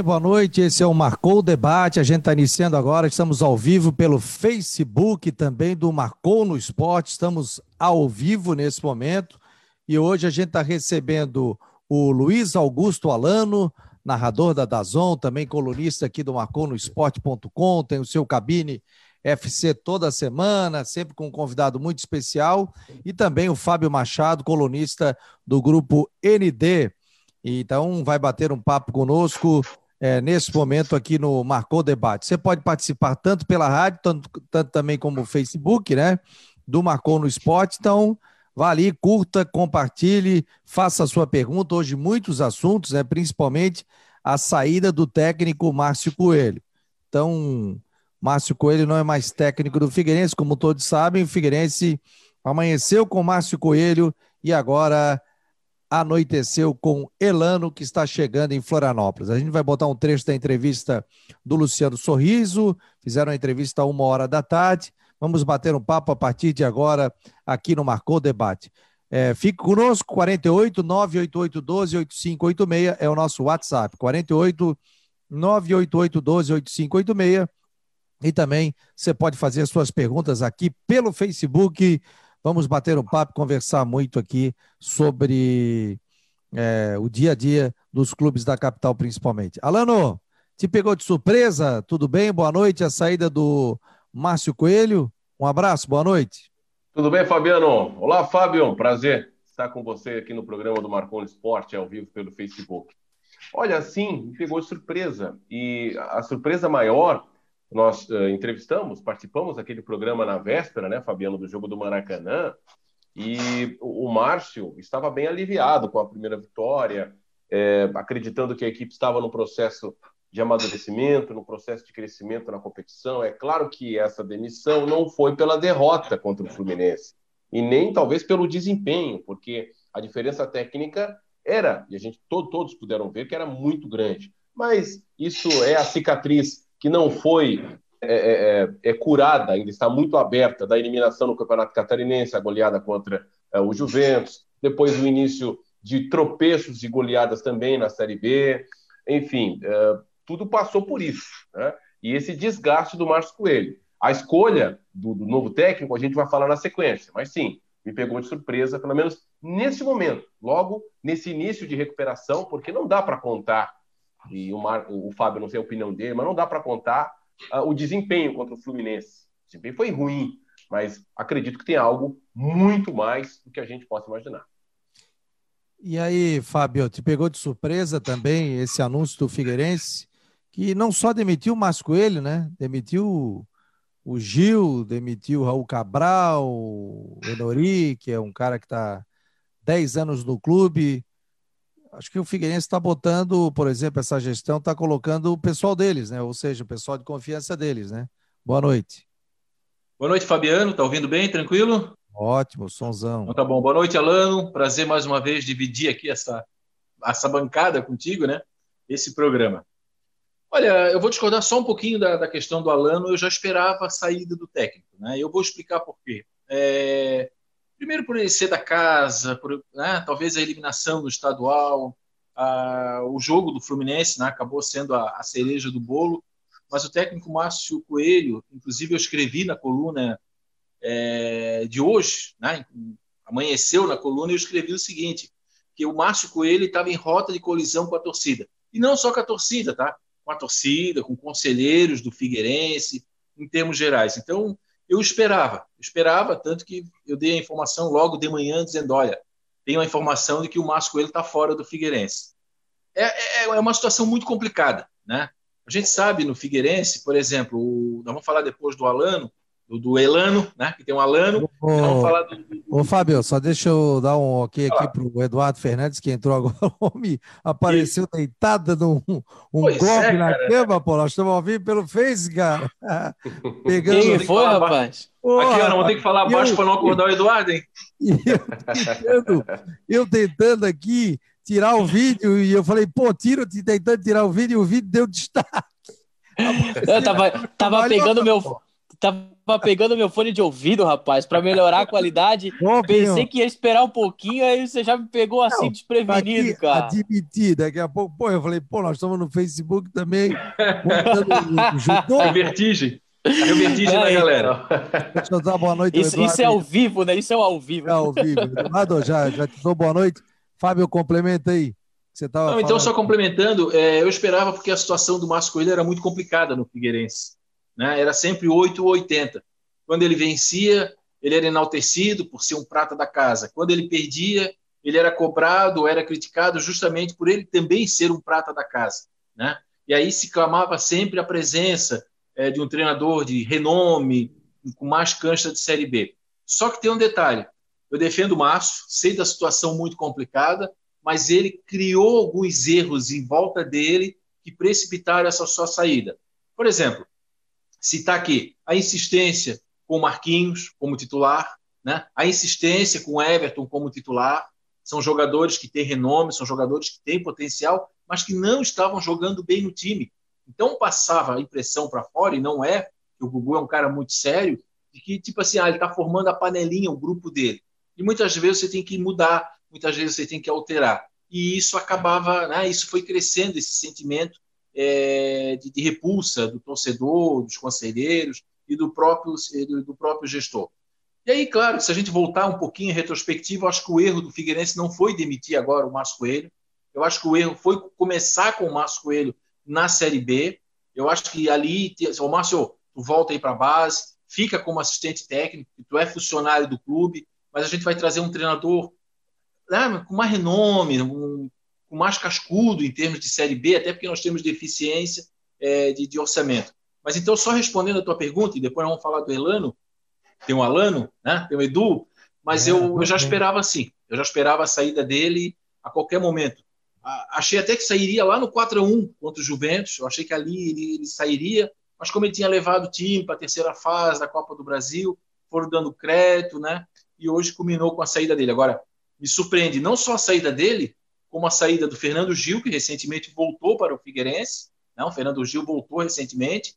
Boa noite, esse é o Marcou Debate. A gente está iniciando agora, estamos ao vivo pelo Facebook também do Marcou no Esporte. Estamos ao vivo nesse momento e hoje a gente está recebendo o Luiz Augusto Alano, narrador da Dazon, também colunista aqui do Marcou no Esporte.com, tem o seu cabine FC toda semana, sempre com um convidado muito especial, e também o Fábio Machado, colunista do grupo ND. Então, vai bater um papo conosco é, nesse momento aqui no Marcou Debate. Você pode participar tanto pela rádio, tanto, tanto também como Facebook, né? Do Marcou no Esporte. Então, vá ali, curta, compartilhe, faça a sua pergunta. Hoje, muitos assuntos, né? principalmente a saída do técnico Márcio Coelho. Então, Márcio Coelho não é mais técnico do Figueirense, como todos sabem. O Figueirense amanheceu com Márcio Coelho e agora anoiteceu com Elano, que está chegando em Florianópolis. A gente vai botar um trecho da entrevista do Luciano Sorriso, fizeram a entrevista a uma hora da tarde. Vamos bater um papo a partir de agora aqui no Marcou Debate. É, fique conosco, 48 988 12 8586 é o nosso WhatsApp, 48 988 12 8586. E também você pode fazer suas perguntas aqui pelo Facebook Vamos bater um papo, conversar muito aqui sobre é, o dia a dia dos clubes da capital, principalmente. Alano, te pegou de surpresa? Tudo bem? Boa noite. A saída do Márcio Coelho. Um abraço, boa noite. Tudo bem, Fabiano? Olá, Fábio. Prazer estar com você aqui no programa do Marconi Esporte, ao vivo pelo Facebook. Olha, sim, me pegou de surpresa. E a surpresa maior nós uh, entrevistamos, participamos daquele programa na véspera, né, Fabiano, do jogo do Maracanã, e o, Márcio estava bem aliviado com a primeira vitória, é, acreditando que a equipe estava no processo de amadurecimento, no processo de crescimento na competição. É claro que essa demissão não foi pela derrota contra o Fluminense, e nem talvez pelo desempenho, porque a diferença técnica era, e a gente todo, todos puderam ver que era muito grande. Mas isso é a cicatriz que não foi é, é, é, é, curada, ainda está muito aberta, da eliminação no Campeonato Catarinense, a goleada contra é, o Juventus, depois o início de tropeços e goleadas também na Série B, enfim, é, tudo passou por isso. Né? E esse desgaste do Márcio Coelho. A escolha do, do, novo técnico a gente vai falar na sequência, mas sim, me pegou de surpresa, pelo menos nesse momento, logo nesse início de recuperação, porque não dá para contar e o, Mar, o Fábio não sei a opinião dele, mas não dá para contar uh, o desempenho contra o Fluminense. O desempenho foi ruim, mas acredito que tem algo muito mais do que a gente possa imaginar. E aí, Fábio, te pegou de surpresa também esse anúncio do Figueirense, que não só demitiu o Márcio Coelho, né? Demitiu o Gil, demitiu o Raul Cabral, o Enori, que é um cara que está 10 anos no clube, acho que o Figueirense está botando, por exemplo, essa gestão está colocando o pessoal deles, né? Ou seja, o pessoal de confiança deles, né? Boa noite. Boa noite, Fabiano. Tá ouvindo bem? Tranquilo? Ótimo, sonzão. Então tá bom. Boa noite, Alano. Prazer mais uma vez dividir aqui essa, essa bancada contigo, né? Esse programa. Olha, eu vou discordar só um pouquinho da, da questão do Alano. Eu já esperava a saída do técnico, né? Eu vou explicar por quê. É, Primeiro por ele ser da casa, por, né, talvez a eliminação do estadual, a, o jogo do Fluminense né, acabou sendo a, a, cereja do bolo, mas o técnico Márcio Coelho, inclusive eu escrevi na coluna é, de hoje, né, amanheceu na coluna, eu escrevi o seguinte, que o Márcio Coelho estava em rota de colisão com a torcida. E não só com a torcida, tá? Com a torcida, com conselheiros do Figueirense, em termos gerais. Então, eu esperava, esperava, tanto que eu dei a informação logo de manhã, dizendo: olha, tenho a informação de que o Márcio Coelho está fora do Figueirense. É, é, é, uma situação muito complicada, né? A gente sabe no Figueirense, por exemplo, o, nós vamos falar depois do Alano, do, do Elano, né? Que tem um Alano. Ô, vamos falar do, do... ô Fábio, só deixa eu dar um ok aqui ah. para o Eduardo Fernandes, que entrou agora. O homem apareceu Isso. deitado num um golpe é, na cama, pô. Nós estamos ao vivo pelo Face, cara. Pegando... Quem foi, rapaz? aqui, Ana, vou ter que falar baixo para não acordar o Eduardo, hein? Eu tentando, eu tentando aqui tirar o vídeo e eu falei, pô, tira, tentando tirar o vídeo e o vídeo deu destaque. Eu tava, tava pegando meu tava pegando meu fone de ouvido, rapaz, para melhorar a qualidade. Bom, Pensei que ia esperar um pouquinho, aí você já me pegou assim não, desprevenido, aqui, cara. Admitir, daqui a pouco, pô, eu falei, pô, nós estamos no Facebook também. É vertigem. Deu vertigem é, na galera. Deixa eu dar boa noite. Isso, isso, é ao vivo, né? Isso é ao vivo. É ao vivo. Eduardo, já, já te dou boa noite. Fábio, complementa aí. Você tava Não, então, só complementando, é, eu esperava porque a situação do Márcio Coelho era muito complicada no Figueirense. Né? Era sempre 8 ou 80. Quando ele vencia, ele era enaltecido por ser um prata da casa. Quando ele perdia, ele era cobrado, era criticado justamente por ele também ser um prata da casa. Né? E aí se clamava sempre a presença é, de um treinador de renome, com mais cancha de Série B. Só que tem um detalhe: eu defendo o Márcio, sei da situação muito complicada, mas ele criou alguns erros em volta dele que precipitaram essa sua saída. Por exemplo, citar aqui a insistência com Marquinhos como titular, né? a insistência com Everton como titular. São jogadores que têm renome, são jogadores que têm potencial, mas que não estavam jogando bem no time. Então passava a impressão para fora, e não é, que o Gugu é um cara muito sério, de que, tipo assim, ah, ele está formando a panelinha, o grupo dele. E muitas vezes você tem que mudar, muitas vezes você tem que alterar. E isso acabava, né, isso foi crescendo, esse sentimento é, de, de, repulsa do torcedor, dos conselheiros e do próprio, do, próprio gestor. E aí, claro, se a gente voltar um pouquinho em retrospectiva, acho que o erro do Figueirense não foi demitir agora o Márcio Coelho. Eu acho que o erro foi começar com o Márcio Coelho na Série B. Eu acho que ali, o Márcio, tu volta aí para a base, fica como assistente técnico, tu é funcionário do clube, mas a gente vai trazer um treinador né, com mais renome, um, com mais cascudo em termos de Série B, até porque nós temos deficiência é, de, de, orçamento. Mas então, só respondendo a tua pergunta, e depois vamos falar do Elano, tem o Alano, né? tem o Edu, mas é, eu, eu já esperava assim, eu já esperava a saída dele a qualquer momento. achei até que sairia lá no 4 a 1 contra o Juventus, eu achei que ali ele, ele sairia, mas como ele tinha levado o time para a terceira fase da Copa do Brasil, foram dando crédito, né? E hoje culminou com a saída dele. Agora, me surpreende não só a saída dele, como a saída do Fernando Gil, que recentemente voltou para o Figueirense. Não, né? o Fernando Gil voltou recentemente.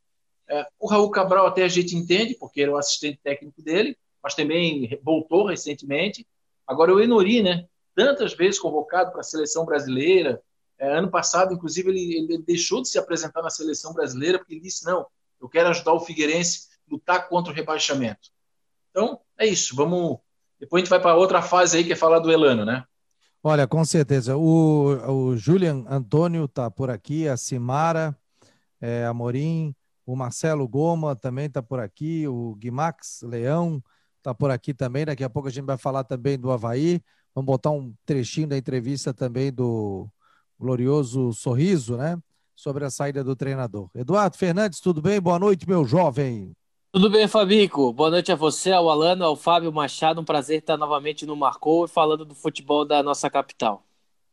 É, o Raul Cabral até a gente entende, porque era o assistente técnico dele, mas também voltou recentemente. Agora o Enori, né? Tantas vezes convocado para a seleção brasileira. É, ano passado, inclusive, ele, ele, deixou de se apresentar na seleção brasileira porque ele disse: não, eu quero ajudar o Figueirense a lutar contra o rebaixamento. Então, é isso. Vamos. Depois a gente vai para outra fase aí, que é falar do Elano, né? Olha, com certeza. O, o Julian Antônio está por aqui, a Simara é, Amorim, o Marcelo Goma também está por aqui, o Guimax Leão está por aqui também. Daqui a pouco a gente vai falar também do Havaí. Vamos botar um trechinho da entrevista também do glorioso Sorriso, né? Sobre a saída do treinador. Eduardo Fernandes, tudo bem? Boa noite, meu jovem. Tudo bem, Fabico? Boa noite a você, ao Alano, ao Fábio Machado. Um prazer estar novamente no Marcou e falando do futebol da nossa capital.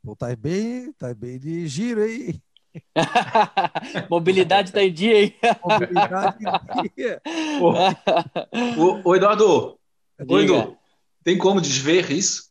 Pô, tá bem, tá bem de giro aí. Mobilidade tá em dia, hein? Mobilidade em dia. Ô, Eduardo, Edu, tem como desver isso?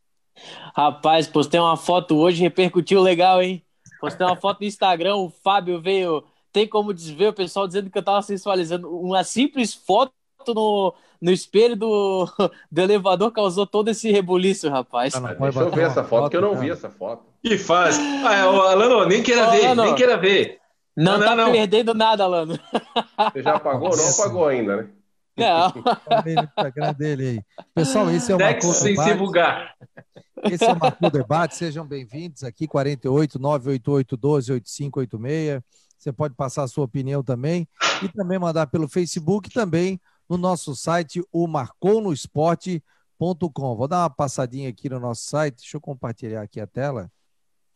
Rapaz, postei uma foto hoje, repercutiu legal, hein? Postei uma foto no Instagram, o Fábio veio tem como desver o pessoal dizendo que eu tava sensualizando. Uma simples foto no, no espelho do, do elevador causou todo esse rebuliço, rapaz. Ah, deixa eu ver essa foto, foto, que eu não vi essa foto. Que faz? Ah, é, Alano, nem queira ver, Alano, nem queira ver. Não, não tá não. perdendo nada, Alano. Você já apagou? Não apagou ainda, né? Não. dele aí. Pessoal, esse é o Marcou sem se bugar. Esse é o Marcou Debate. Sejam bem-vindos aqui, 48 988 12 8586. Você pode passar a sua opinião também e também mandar pelo Facebook também no nosso site, o marconosport.com. Vou dar uma passadinha aqui no nosso site, deixa eu compartilhar aqui a tela.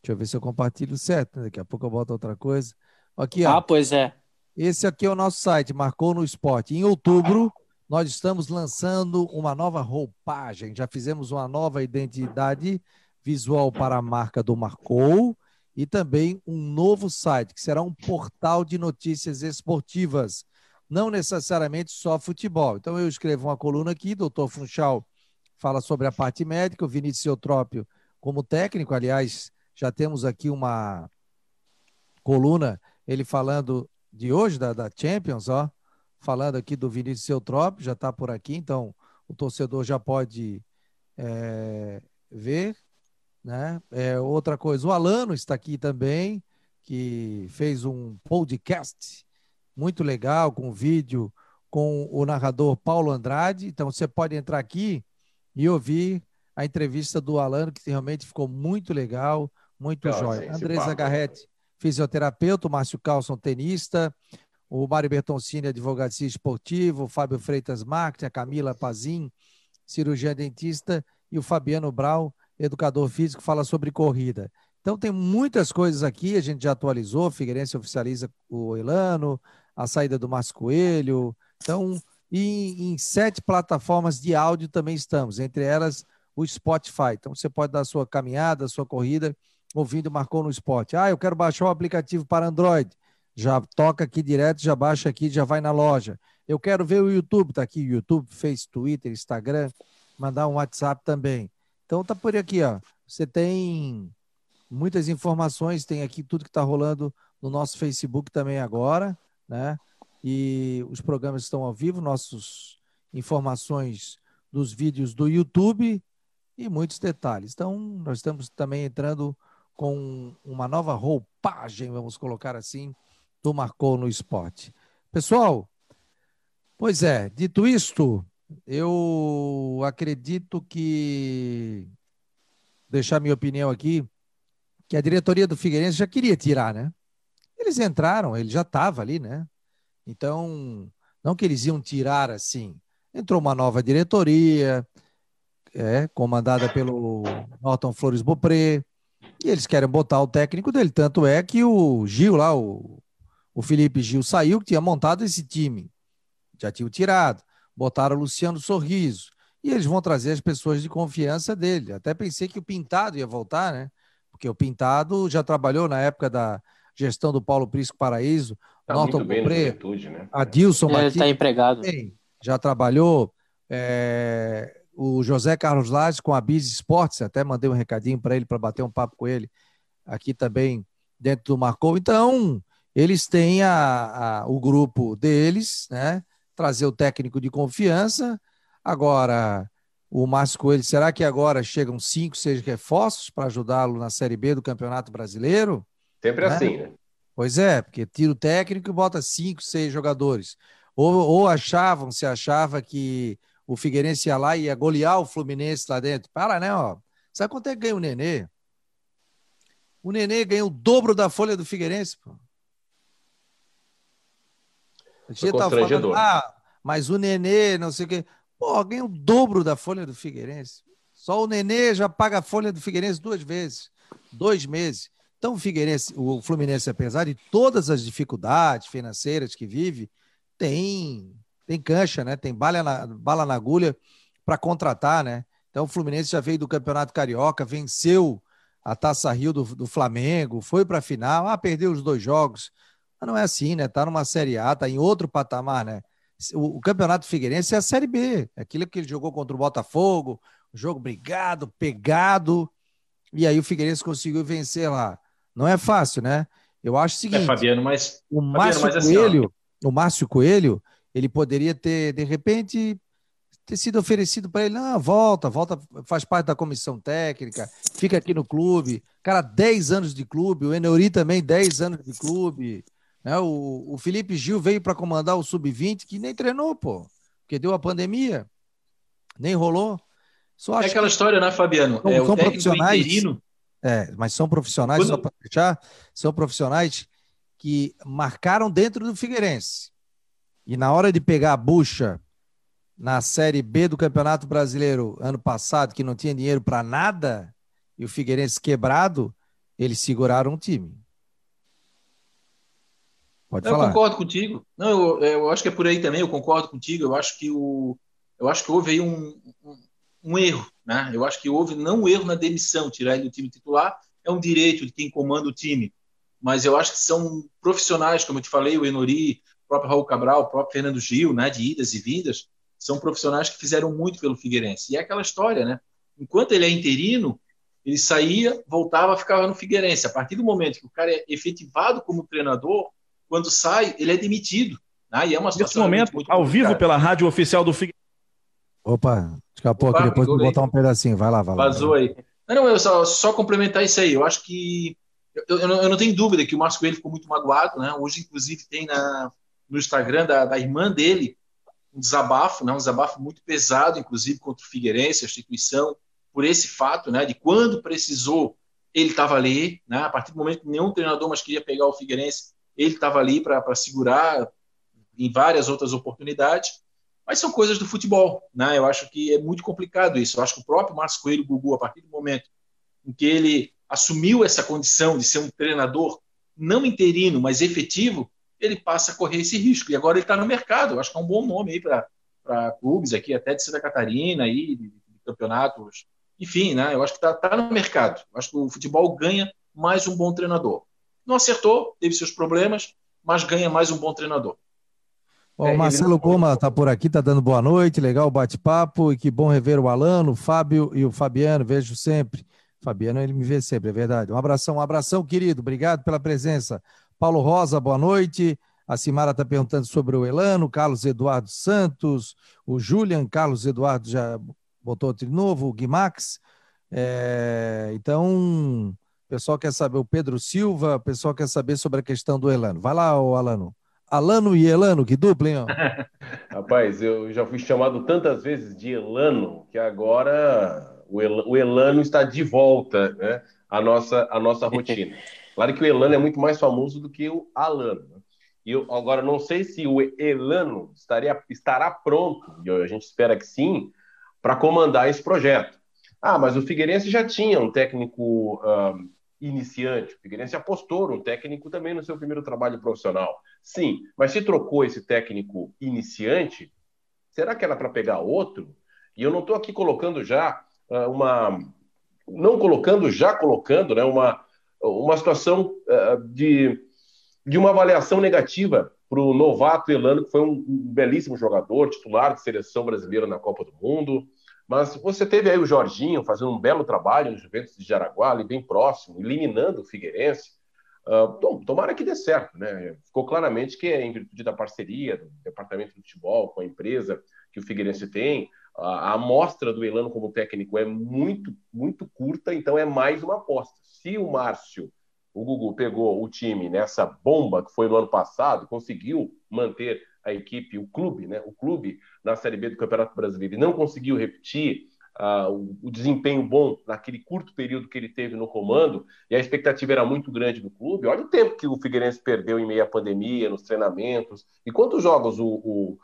Deixa eu ver se eu compartilho certo, né? daqui a pouco eu boto outra coisa. Aqui, ó. Ah, pois é. Esse aqui é o nosso site, Marcou no Esporte. Em outubro, nós estamos lançando uma nova roupagem. Já fizemos uma nova identidade visual para a marca do Marcou e também um novo site, que será um portal de notícias esportivas, não necessariamente só futebol. Então, eu escrevo uma coluna aqui, doutor Funchal fala sobre a parte médica, o Vinícius Eutrópio como técnico, aliás, já temos aqui uma coluna, ele falando de hoje, da, da Champions, ó, falando aqui do Vinícius Eutrop, já está por aqui, então o torcedor já pode é, ver. Né? É, outra coisa, o Alano está aqui também, que fez um podcast muito legal, com vídeo com o narrador Paulo Andrade. Então você pode entrar aqui e ouvir a entrevista do Alano, que realmente ficou muito legal, muito Nossa, jóia. Andresa Garretti, fisioterapeuta, o Márcio Carlson, tenista, o Mário Bertoncini, advocacia esportivo, o Fábio Freitas Marketing, a Camila Pazin, cirurgia dentista, e o Fabiano Brau, educador físico, fala sobre corrida. Então tem muitas coisas aqui, a gente já atualizou, Figueirense oficializa o Elano, a saída do Márcio Coelho. Então, e em sete plataformas de áudio também estamos, entre elas o Spotify. Então você pode dar a sua caminhada, a sua corrida, ouvindo Marcou no Esporte. Ah, eu quero baixar o aplicativo para Android. Já toca aqui direto, já baixa aqui, já vai na loja. Eu quero ver o YouTube, tá aqui YouTube, Face, Twitter, Instagram, mandar um WhatsApp também. Então tá por aqui, ó. Você tem muitas informações, tem aqui tudo que está rolando no nosso Facebook também agora, né? E os programas estão ao vivo, nossas informações dos vídeos do YouTube e muitos detalhes. Então, nós estamos também entrando com uma nova roupagem, vamos colocar assim, do Marcou no Esporte. Pessoal, pois é, dito isto, eu acredito que deixar minha opinião aqui, que a diretoria do Figueirense já queria tirar, né? Eles entraram, ele já estava ali, né? Então, não que eles iam tirar assim. Entrou uma nova diretoria, é, comandada pelo Norton Flores Bopré, e eles querem botar o técnico dele. Tanto é que o Gil lá, o, o Felipe Gil, saiu, que tinha montado esse time. Já tinha tirado. Botaram o Luciano Sorriso. E eles vão trazer as pessoas de confiança dele. Até pensei que o Pintado ia voltar, né? Porque o Pintado já trabalhou na época da gestão do Paulo Prisco Paraíso. Tá Norton Bopré, né? Adilson Ele está empregado. já trabalhou. É, o José Carlos Lages com a Biz Esportes, até mandei um recadinho para ele para bater um papo com ele aqui também dentro do Marcou. Então, eles têm a, a, o grupo deles, né? Trazer o técnico de confiança. Agora, o Márcio Coelho, será que agora chegam cinco, seis reforços para ajudá-lo na Série B do Campeonato Brasileiro? Sempre né? assim, né? Pois é, porque tira o técnico e bota cinco, seis jogadores. Ou, ou achavam, se achava que o Figueirense ia lá e ia golear o Fluminense lá dentro. Para, né? Ó. Sabe quanto é que ganha o Nenê? O Nenê ganha o dobro da folha do Figueirense. Pô. A gente tá falando, ah, mas o Nenê, não sei o quê. Pô, ganha o dobro da folha do Figueirense. Só o Nenê já paga a folha do Figueirense duas vezes, dois meses. Então o Figueirense, o Fluminense, apesar de todas as dificuldades financeiras que vive, tem tem cancha, né? Tem bala na, bala na agulha para contratar, né? Então o Fluminense já veio do Campeonato Carioca, venceu a Taça Rio do, do Flamengo, foi para a final, ah, perdeu os dois jogos. Mas não é assim, né? Tá numa Série A, tá em outro patamar, né? O, o Campeonato Figueirense é a Série B, é aquilo que ele jogou contra o Botafogo, jogo brigado, pegado, e aí o Figueirense conseguiu vencer lá. Não é fácil, né? Eu acho o é, seguinte, é, Fabiano, mas o Márcio Fabiano, mas Coelho, assim, o Márcio Coelho, ele poderia ter, de repente, ter sido oferecido para ele, não, volta, volta, faz parte da comissão técnica, fica aqui no clube. Cara, 10 anos de clube, o Eneuri também 10 anos de clube. Né? O, o Felipe Gil veio para comandar o Sub-20, que nem treinou, pô, porque deu a pandemia, nem rolou. Só é aquela história, né, Fabiano? São, é, são profissionais. Interino... É, mas são profissionais, Quando... só para fechar, são profissionais que marcaram dentro do Figueirense. E na hora de pegar a bucha na Série B do Campeonato Brasileiro ano passado, que não tinha dinheiro para nada, e o Figueirense quebrado, eles seguraram o time. Pode eu falar. Eu concordo contigo. Não, eu, eu, acho que é por aí também, eu concordo contigo. Eu acho que, o, eu acho que houve aí um, um, um erro. Né? Eu acho que houve não um erro na demissão, tirar ele do time titular é um direito de quem comanda o time. Mas eu acho que são profissionais, como eu te falei, o Enori, próprio Raul Cabral, o próprio Fernando Gil, né, de idas e vindas, são profissionais que fizeram muito pelo Figueirense. E é aquela história, né? Enquanto ele é interino, ele saía, voltava, ficava no Figueirense. A partir do momento que o cara é efetivado como treinador, quando sai, ele é demitido. Né? E é uma Nesse momento, muito, muito ao vivo pela rádio oficial do Figueirense. Opa, escapou Opa, aqui, depois vou botar um pedacinho. Vai lá, vai lá. Vazou aí. Não, não, eu só, só complementar isso aí. Eu acho que. Eu, eu, não, eu não tenho dúvida que o Márcio Coelho ficou muito magoado, né? Hoje, inclusive, tem na, no Instagram da, da irmã dele um desabafo, né? um desabafo muito pesado, inclusive, contra o Figueirense, a instituição, por esse fato, né? De quando precisou, ele estava ali, né? A partir do momento que nenhum treinador mais queria pegar o Figueirense, ele estava ali para segurar em várias outras oportunidades. Mas são coisas do futebol, né? Eu acho que é muito complicado isso. Eu acho que o próprio Márcio Coelho Gugu, a partir do momento em que ele assumiu essa condição de ser um treinador não interino, mas efetivo, ele passa a correr esse risco. E agora ele está no mercado. Eu acho que é um bom nome aí para clubes aqui, até de Santa Catarina, aí, de, de campeonatos. Enfim, né? Eu acho que está tá no mercado. Eu acho que o futebol ganha mais um bom treinador. Não acertou, teve seus problemas, mas ganha mais um bom treinador. o é, Marcelo Goma está por aqui, está dando boa noite, legal o bate-papo, e que bom rever o Alano, o Fábio e o Fabiano, vejo sempre. Fabiano, ele me vê sempre, é verdade. Um abração, um abração, querido, obrigado pela presença. Paulo Rosa, boa noite. A Simara está perguntando sobre o Elano, Carlos Eduardo Santos, o Julian, Carlos Eduardo já botou outro de novo, o Guimax. É, então, o pessoal quer saber, o Pedro Silva, o pessoal quer saber sobre a questão do Elano. Vai lá, o Alano. Alano e Elano, que dupla, hein? Rapaz, eu já fui chamado tantas vezes de Elano que agora o, El, o Elano está de volta né, à, nossa, à nossa rotina. Claro que o Elano é muito mais famoso do que o Alano. Né? E eu agora não sei se o Elano estaria, estará pronto, e a gente espera que sim, para comandar esse projeto. Ah, mas o Figueirense já tinha um técnico uh, iniciante. O Figueirense apostou um técnico também no seu primeiro trabalho profissional. Sim, mas se trocou esse técnico iniciante, será que era para pegar outro? E eu não estou aqui colocando já uh, uma. Não colocando, já colocando, né, uma, uma situação uh, de, de uma avaliação negativa para o novato Elano, que foi um, um, belíssimo jogador, titular de seleção brasileira na Copa do Mundo. Mas você teve aí o Jorginho fazendo um belo trabalho no Juventus de Jaraguá, ali bem próximo, eliminando o Figueirense. Uh, tomara que dê certo, né? Ficou claramente que é em virtude da parceria do departamento de futebol com a empresa que o Figueirense tem, a, amostra do Elano como técnico é muito, muito curta, então é mais uma aposta se o Márcio, o Gugu, pegou o time nessa bomba que foi no ano passado, conseguiu manter a equipe, o clube, né? O clube na Série B do Campeonato Brasileiro e não conseguiu repetir uh, o, o, desempenho bom naquele curto período que ele teve no comando e a expectativa era muito grande do clube. Olha o tempo que o Figueirense perdeu em meio à pandemia, nos treinamentos. E quantos jogos o, o,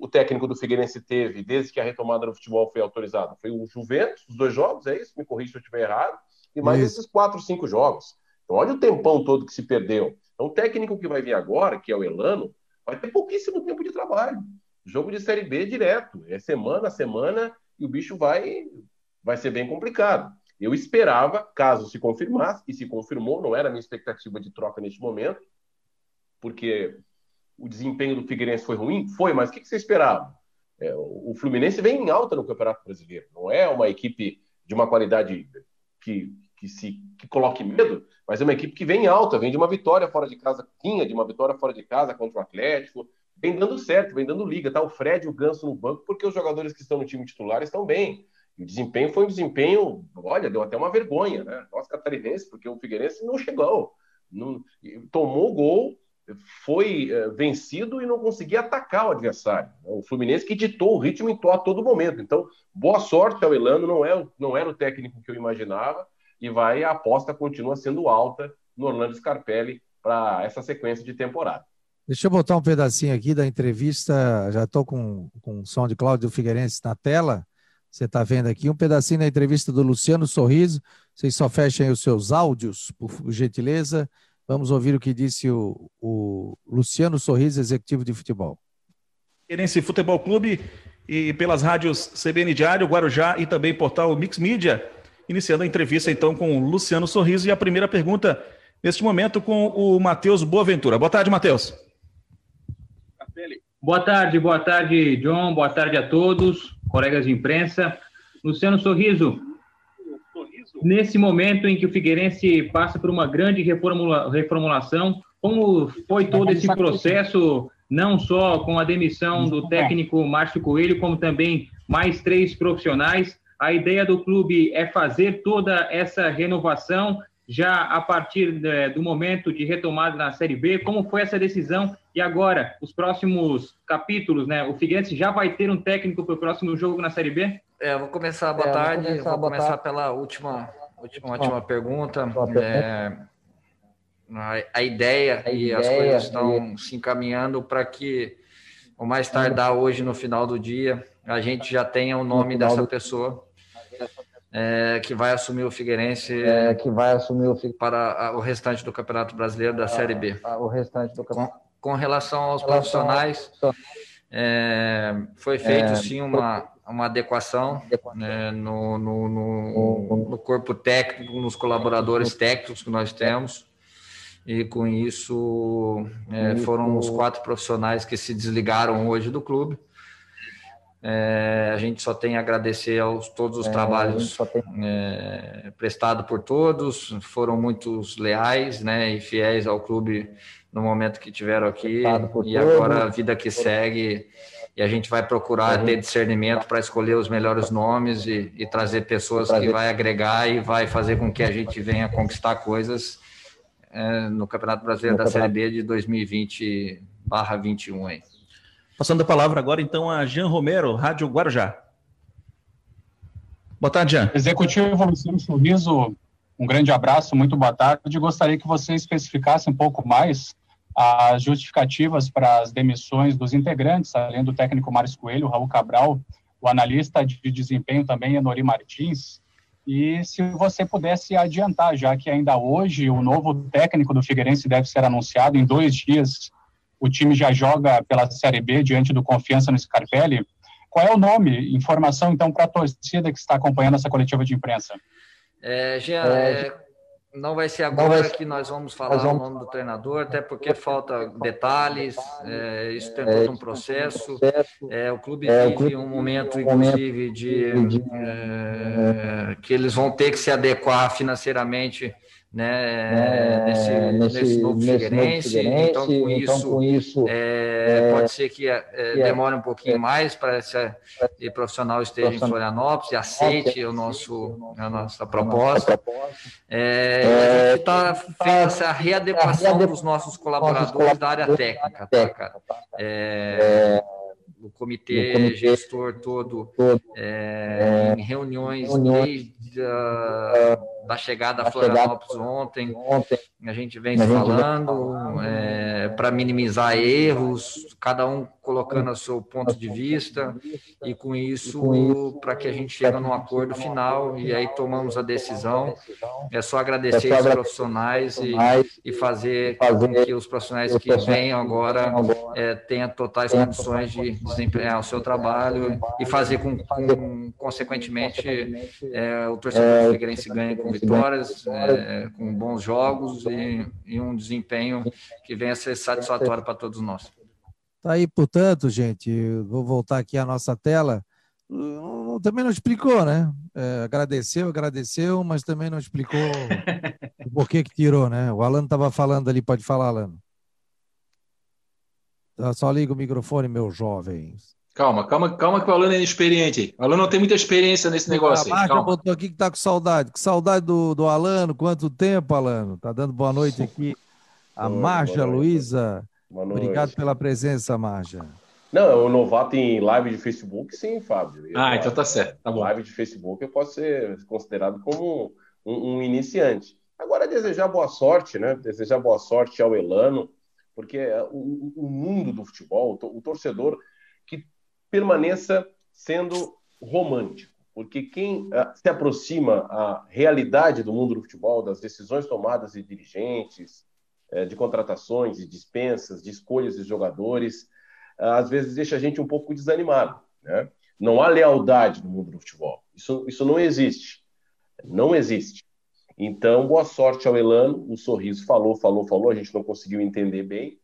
o técnico do Figueirense teve desde que a retomada do futebol foi autorizada? Foi o Juventus, os dois jogos, é isso? Me corrija se eu estiver errado e mais Isso. esses quatro, cinco jogos. Então, olha o tempão todo que se perdeu. Então, o técnico que vai vir agora, que é o Elano, vai ter pouquíssimo tempo de trabalho. Jogo de Série B direto. É semana a semana e o bicho vai, vai ser bem complicado. Eu esperava, caso se confirmasse, e se confirmou, não era a minha expectativa de troca neste momento, porque o desempenho do Figueirense foi ruim? Foi, mas o que você esperava? É, o Fluminense vem em alta no Campeonato Brasileiro. Não é uma equipe de uma qualidade que, que se que coloque medo, mas é uma equipe que vem alta, vem de uma vitória fora de casa, tinha de uma vitória fora de casa contra o Atlético, vem dando certo, vem dando liga, tá o Fred e o Ganso no banco, porque os jogadores que estão no time titular estão bem. O desempenho foi um desempenho, olha, deu até uma vergonha, né? Nós catarinenses, porque o Figueirense não chegou, não, tomou gol, foi é, vencido e não conseguia atacar o adversário. O Fluminense que ditou o ritmo a todo momento. Então, boa sorte ao Elano, não, é, não era o técnico que eu imaginava, e vai a aposta continua sendo alta no Orlando Scarpelli para essa sequência de temporada. Deixa eu botar um pedacinho aqui da entrevista, já estou com, com o som de Cláudio Figueirense na tela, você está vendo aqui um pedacinho da entrevista do Luciano Sorriso, vocês só fechem os seus áudios, por gentileza, vamos ouvir o que disse o, o Luciano Sorriso, executivo de futebol. Figueirense Futebol Clube e pelas rádios CBN Diário, Guarujá e também portal Mix Media, Iniciando a entrevista então com o Luciano Sorriso e a primeira pergunta neste momento com o Matheus Boaventura. Boa tarde, Matheus. Boa tarde, boa tarde, John. Boa tarde a todos, colegas de imprensa. Luciano Sorriso, nesse momento em que o Figueirense passa por uma grande reformula, reformulação, como foi todo esse processo não só com a demissão do técnico Márcio Coelho, como também mais três profissionais. A ideia do clube é fazer toda essa renovação já a partir do momento de retomada na Série B. Como foi essa decisão? E agora, os próximos capítulos, né? O Figueirense já vai ter um técnico para o próximo jogo na Série B? É, vou começar, boa é, tarde. Vou começar, vou começar pela última, última, última pergunta. É, a, a, ideia a e ideia, as coisas estão e... se encaminhando para que o mais tardar hoje, no final do dia, a gente já tenha o nome dessa pessoa é, que vai assumir o Figueirense é, que vai assumir o para o restante do Campeonato Brasileiro da Série B. O restante do com, com relação aos profissionais, é, foi feito é, sim uma, uma adequação né, no, no, no, no, corpo técnico, nos colaboradores técnicos que nós temos. E com isso é, foram os quatro profissionais que se desligaram hoje do clube. É, a gente só tem a agradecer aos todos os é, trabalhos tem... é, prestados por todos, foram muitos leais né, e fiéis ao clube no momento que tiveram aqui. E agora a vida que segue, e a gente vai procurar ter discernimento para escolher os melhores nomes e, e trazer pessoas que vai agregar e vai fazer com que a gente venha conquistar coisas é, no Campeonato Brasileiro no da Campeonato... Série B de 2020/21 aí. Passando a palavra agora, então, a Jean Romero, Rádio Guarujá. Boa tarde, Jean. Executivo Luciano Sorriso, um grande abraço, muito boa tarde. Gostaria que você especificasse um pouco mais as justificativas para as demissões dos integrantes, além do técnico Márcio Coelho, Raul Cabral, o analista de desempenho também, Enori Martins, e se você pudesse adiantar, já que ainda hoje o novo técnico do Figueirense deve ser anunciado em dois dias o time já joga pela Série B diante do Confiança no Scarpelli. Qual é o nome? Informação, então, para a torcida que está acompanhando essa coletiva de imprensa. É, Jean, é, não vai ser agora vai... que nós vamos falar nós vamos... o nome do treinador, até porque falta detalhes, é, isso tem todo um processo. É, o clube é, vive um momento, inclusive, de, de é, que eles vão ter que se adequar financeiramente né, nesse, é, nesse, nesse, novo nesse Figueirense. Figueirense. Então, com então, isso, com isso é, é, pode ser que, é, é demore um pouquinho mais para esse profissional esteja em Florianópolis e aceite o nosso, a nossa proposta. a gente está fazendo essa readequação dos nossos colaboradores da área técnica, tá, cara? o comitê, comitê gestor todo, é, em reuniões desde a da chegada a Florianópolis ontem. ontem. A gente vem a falando é, para minimizar erros, cada um colocando o seu ponto de vista, e com isso, para que a gente chegue num acordo final e aí tomamos a decisão. É só agradecer os profissionais e, e fazer com que os profissionais que venham agora é, tenham totais condições de desempenhar o seu trabalho e fazer com, com consequentemente, é, o torcedor do Figueirense ganhe com vitórias, é, com bons jogos e, e, um desempenho que venha a ser satisfatório para todos nós. Tá aí, portanto, gente, vou voltar aqui à nossa tela. Também não explicou, né? É, agradeceu, agradeceu, mas também não explicou o porquê que tirou, né? O Alan estava falando ali, pode falar, Alan. Só liga o microfone, meus jovens. Calma, calma, calma que o Alan é inexperiente. O Alan não tem muita experiência nesse negócio. A Marja botou aqui que tá com saudade. Que saudade do, do Alano. Quanto tempo, Alano? Tá dando boa noite aqui. A Marja Luísa. Obrigado pela presença, Marja. Não, o novato em live de Facebook, sim, Fábio. Eu ah, então tá certo. Tá bom. Live de Facebook eu posso ser considerado como um, um iniciante. Agora, desejar boa sorte, né? Desejar boa sorte ao Elano, porque o, o mundo do futebol, o torcedor permaneça sendo romântico, porque quem uh, se aproxima à realidade do mundo do futebol, das decisões tomadas de dirigentes, de contratações, de dispensas, de escolhas de jogadores, uh, às vezes deixa a gente um pouco desanimado. Né? Não há lealdade no mundo do futebol. Isso, isso não existe. Não existe. Então, boa sorte ao Elano. O sorriso falou, falou, falou. A gente não conseguiu entender bem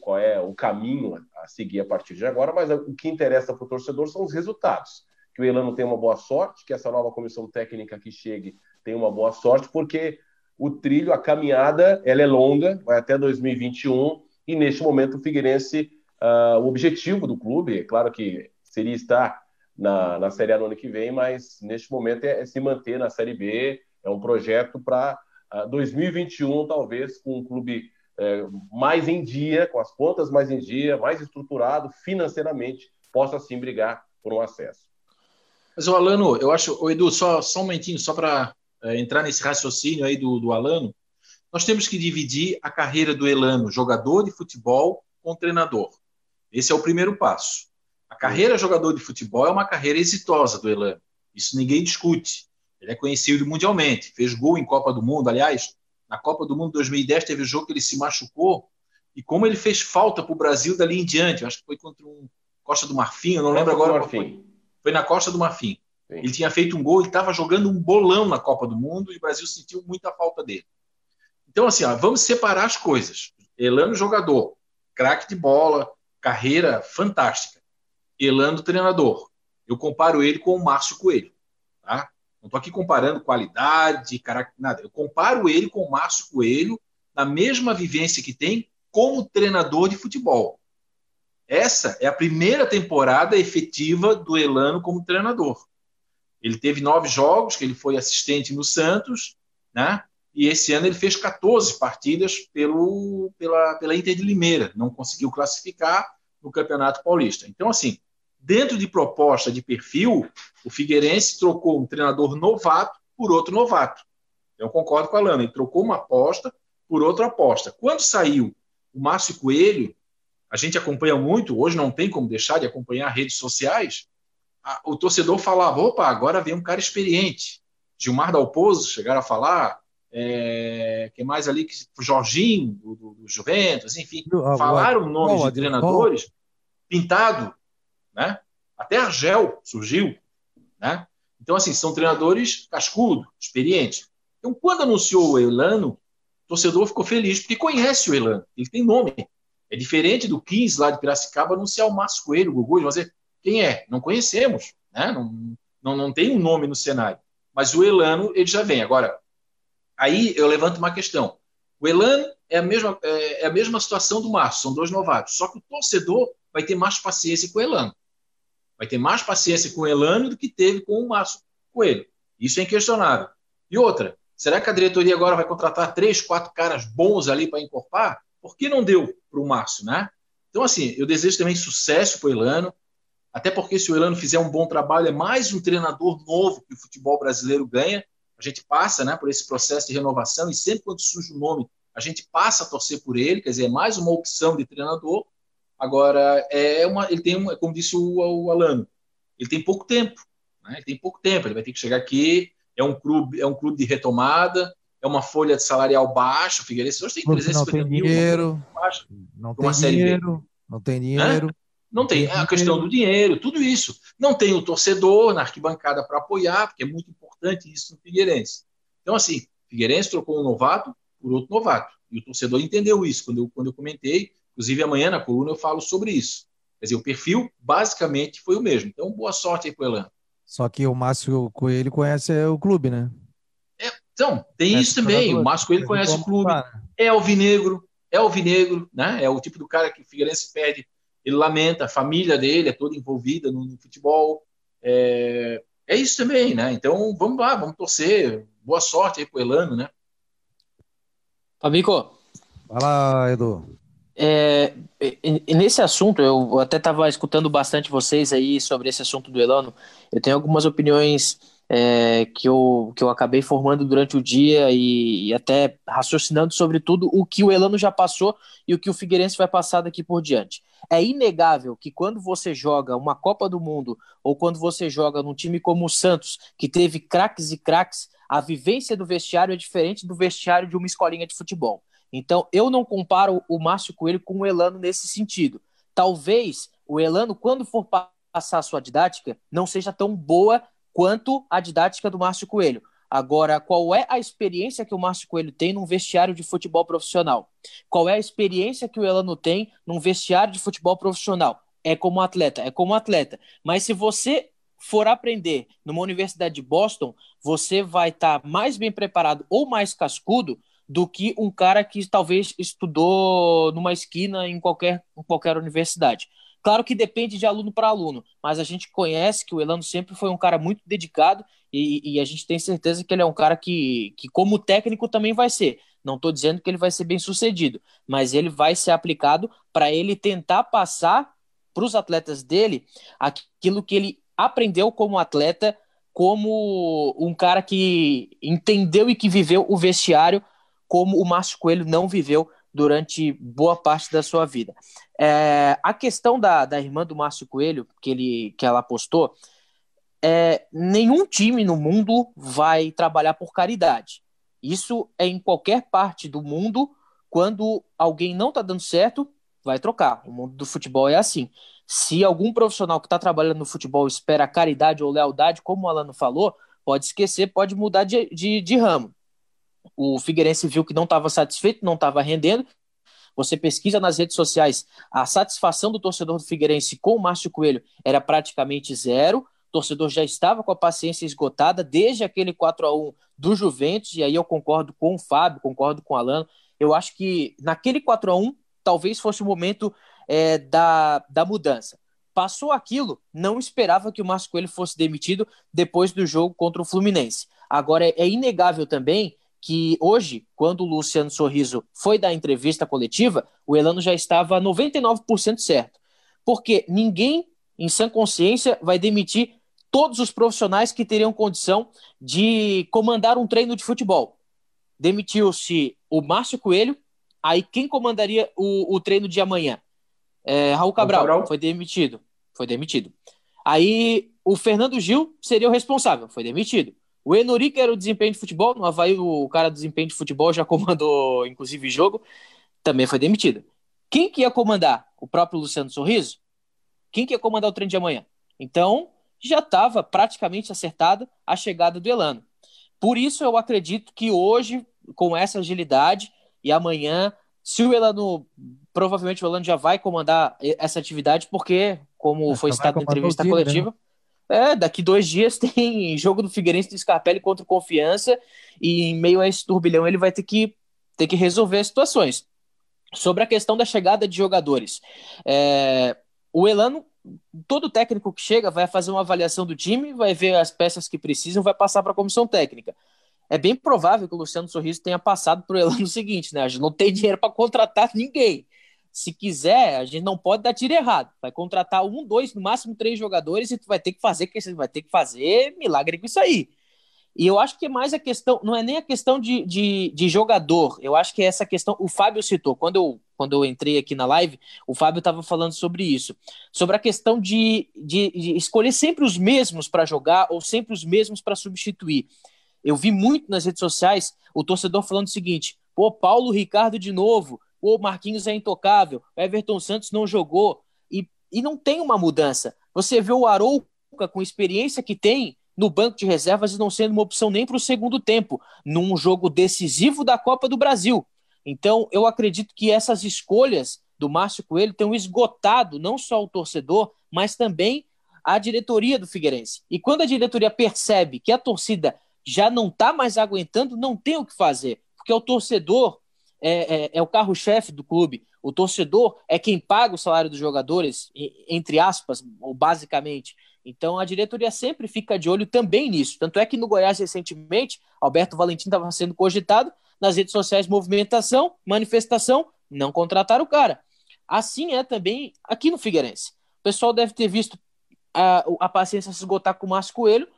qual é o caminho a seguir a partir de agora, mas o que interessa para o torcedor são os resultados. Que o Elano tenha uma boa sorte, que essa nova comissão técnica que chegue tenha uma boa sorte, porque o trilho, a caminhada, ela é longa, vai até 2021 E neste momento o Figueirense, uh, o objetivo do clube, é claro que seria estar na, na Série A no ano que vem, mas neste momento é, é se manter na Série B. É um projeto para uh, 2021, talvez, com um clube uh, mais em dia, com as contas mais em dia, mais estruturado financeiramente, possa sim brigar por um acesso. Mas o Alano, eu acho, o Edu, só, só um momentinho, só para entrar nesse raciocínio aí do, do Alano, nós temos que dividir a carreira do Elano, jogador de futebol, com treinador. Esse é o primeiro passo. A carreira jogador de futebol é uma carreira exitosa do Elano. Isso ninguém discute. Ele é conhecido mundialmente, fez gol em Copa do Mundo. Aliás, na Copa do Mundo 2010 teve um jogo que ele se machucou e como ele fez falta para o Brasil dali em diante. acho que foi contra um Costa do Marfim, eu não lembro agora. Marfim. Foi na Costa do Marfim. Sim. Ele tinha feito um gol, ele estava jogando um bolão na Copa do Mundo e o Brasil sentiu muita falta dele. Então, assim, ó, vamos separar as coisas. Elano, jogador, craque de bola, carreira fantástica. Elano, treinador. Eu comparo ele com o Márcio Coelho. Tá? Não estou aqui comparando qualidade, nada. Eu comparo ele com o Márcio Coelho na mesma vivência que tem como treinador de futebol. Essa é a primeira temporada efetiva do Elano como treinador. Ele teve nove jogos, que ele foi assistente no Santos, né? E esse ano ele fez 14 partidas pelo, pela, pela Inter de Limeira. Não conseguiu classificar no Campeonato Paulista. Então, assim, dentro de proposta de perfil, o Figueirense trocou um treinador novato por outro novato. Eu concordo com a Lana. Ele trocou uma aposta por outra aposta. Quando saiu o Márcio Coelho, a gente acompanha muito, hoje não tem como deixar de acompanhar redes sociais, a, o torcedor falava, opa, agora vem um cara experiente. Gilmar Dalpozo chegaram a falar, é, que mais ali, que, o Jorginho, do, do, do Juventus, enfim, falaram nomes de treinadores pintado, né? Até Argel surgiu, né? Então, assim, são treinadores cascudo, experientes. Então, quando anunciou o Elano, o torcedor ficou feliz, porque conhece o Elano, ele tem nome. É diferente do 15 lá de Piracicaba anunciar o Márcio Coelho, o Gugu, dizer quem é? Não conhecemos, né? Não, não, não tem um nome no cenário. Mas o Elano, ele já vem. Agora, aí eu levanto uma questão. O Elano é a mesma, é, é a mesma situação do Márcio, são dois novatos. Só que o torcedor vai ter mais paciência com o Elano. Vai ter mais paciência com o Elano do que teve com o Márcio Coelho. Isso é inquestionável. E outra, será que a diretoria agora vai contratar três, quatro caras bons ali para encorpar? Por que não deu para o Márcio, né? Então, assim, eu desejo também sucesso para o Elano, até porque se o Elano fizer um bom trabalho, é mais um treinador novo que o futebol brasileiro ganha. A gente passa né, por esse processo de renovação e sempre quando surge o um nome, a gente passa a torcer por ele, quer dizer, é mais uma opção de treinador. Agora, é uma, ele tem, uma, como disse o, o Alano, ele tem pouco tempo. Né? Ele tem pouco tempo, ele vai ter que chegar aqui, é um clube, é um clube de retomada, é uma folha de salarial baixa. O Figueirense hoje tem 350 não tem mil. Dinheiro, não tem dinheiro, não tem dinheiro. Não tem é a questão do dinheiro, tudo isso. Não tem o torcedor na arquibancada para apoiar, porque é muito importante isso no Figueirense. Então, assim, Figueirense trocou um novato por outro novato. E o torcedor entendeu isso quando eu, quando eu comentei. Inclusive, amanhã na coluna eu falo sobre isso. Quer dizer, o perfil basicamente foi o mesmo. Então, boa sorte aí pro Elan. Só que o Márcio Coelho conhece o clube, né? É, então, tem é isso também. O Márcio Coelho conhece o clube. É alvinegro, é alvinegro, né? É o tipo do cara que o Figueirense perde ele lamenta, a família dele é toda envolvida no, no futebol. É, é, isso também, né? Então vamos lá, vamos torcer. Boa sorte aí pro Elano, né? Fabico. Lá, Edu. É, nesse assunto, eu até estava escutando bastante vocês aí sobre esse assunto do Elano. Eu tenho algumas opiniões é, que, eu, que eu acabei formando durante o dia e, e, até raciocinando sobre tudo o que o Elano já passou e o que o Figueirense vai passar daqui por diante. É inegável que quando você joga uma Copa do Mundo ou quando você joga num time como o Santos, que teve craques e craques, a vivência do vestiário é diferente do vestiário de uma escolinha de futebol. Então, eu não comparo o Márcio Coelho com o Elano nesse sentido. Talvez o Elano, quando for passar a sua didática, não seja tão boa quanto a didática do Márcio Coelho. Agora, qual é a experiência que o Márcio Coelho tem num vestiário de futebol profissional? Qual é a experiência que o Elano tem num vestiário de futebol profissional? É como atleta, é como atleta. Mas se você for aprender numa universidade de Boston, você vai estar tá mais bem preparado ou mais cascudo do que um cara que talvez estudou numa esquina em qualquer, em qualquer universidade. Claro que depende de aluno para aluno, mas a gente conhece que o Elano sempre foi um cara muito dedicado e, e, a gente tem certeza que ele é um cara que, que como técnico, também vai ser. Não estou dizendo que ele vai ser bem sucedido, mas ele vai ser aplicado para ele tentar passar para os atletas dele aquilo que ele aprendeu como atleta, como um cara que entendeu e que viveu o vestiário como o Márcio Coelho não viveu durante boa parte da sua vida. É, a questão da, da irmã do Márcio Coelho, que, ele, que ela postou, é, nenhum time no mundo vai trabalhar por caridade. Isso é em qualquer parte do mundo. Quando alguém não está dando certo, vai trocar. O mundo do futebol é assim. Se algum profissional que está trabalhando no futebol espera caridade ou lealdade, como o Alano falou, pode esquecer, pode mudar de, de, de ramo. O Figueirense viu que não estava satisfeito, não estava rendendo. Você pesquisa nas redes sociais, a satisfação do torcedor do Figueirense com o Márcio Coelho era praticamente zero. O torcedor já estava com a paciência esgotada desde aquele 4 a 1 do Juventus, e aí eu concordo com o Fábio, concordo com o Alano. Eu acho que naquele 4 a 1 talvez fosse o momento é, da, da mudança. Passou aquilo, não esperava que o Márcio Coelho fosse demitido depois do jogo contra o Fluminense. Agora, é, é inegável também que hoje, quando o Luciano Sorriso foi dar entrevista coletiva, o Elano já estava 99% certo. Porque ninguém, em sã consciência, vai demitir todos os profissionais que teriam condição de comandar um treino de futebol. Demitiu-se o Márcio Coelho, aí quem comandaria o, o treino de amanhã? É, Raul Cabral, Cabral foi demitido. Foi demitido. Aí o Fernando Gil seria o responsável, foi demitido. O Enorique era o desempenho de futebol, no Havaí o cara do desempenho de futebol já comandou, inclusive, jogo, também foi demitido. Quem que ia comandar? O próprio Luciano Sorriso? Quem que ia comandar o treino de amanhã? Então, já estava praticamente acertada a chegada do Elano. Por isso eu acredito que hoje, com essa agilidade, e amanhã, se o Elano, provavelmente o Elano já vai comandar essa atividade, porque, como foi citado na entrevista time, né? coletiva, né? É, daqui dois dias tem jogo do Figueirense do Scarpelli contra o Confiança, e em meio a esse turbilhão ele vai ter que, ter que resolver as situações. Sobre a questão da chegada de jogadores, é, o Elano todo técnico que chega vai fazer uma avaliação do time, vai ver as peças que precisam, vai passar para a comissão técnica. É bem provável que o Luciano Sorriso tenha passado para o Elano o seguinte, né? A gente não tem dinheiro para contratar ninguém. Se quiser, a gente não pode dar tiro errado. Vai contratar um, dois, no máximo três jogadores e tu vai ter que fazer, que vai ter que fazer milagre com isso aí. E eu acho que é mais a questão, não é nem a questão de, de, de, jogador, eu acho que é essa questão, o Fábio citou, quando eu, quando eu entrei aqui na live, o Fábio estava falando sobre isso, sobre a questão de, de, de escolher sempre os mesmos para jogar ou sempre os mesmos para substituir. Eu vi muito nas redes sociais o torcedor falando o seguinte: pô, Paulo Ricardo de novo, pô, Marquinhos é intocável, Everton Santos não jogou, e, e não tem uma mudança. Você vê o Arouca com experiência que tem, no banco de reservas e não sendo uma opção nem para o segundo tempo, num jogo decisivo da Copa do Brasil. Então, eu acredito que essas escolhas do Márcio Coelho tenham esgotado não só o torcedor, mas também a diretoria do Figueirense. E quando a diretoria percebe que a torcida já não está mais aguentando, não tem o que fazer, porque o torcedor é, é, é o carro-chefe do clube. O torcedor é quem paga o salário dos jogadores, entre aspas, ou basicamente. Então a diretoria sempre fica de olho também nisso. Tanto é que no Goiás, recentemente, Alberto Valentim estava sendo cogitado nas redes sociais movimentação, manifestação, não contratar o cara. Assim é também aqui no Figueirense. O pessoal deve ter visto a, a paciência se esgotar com o Márcio Coelho,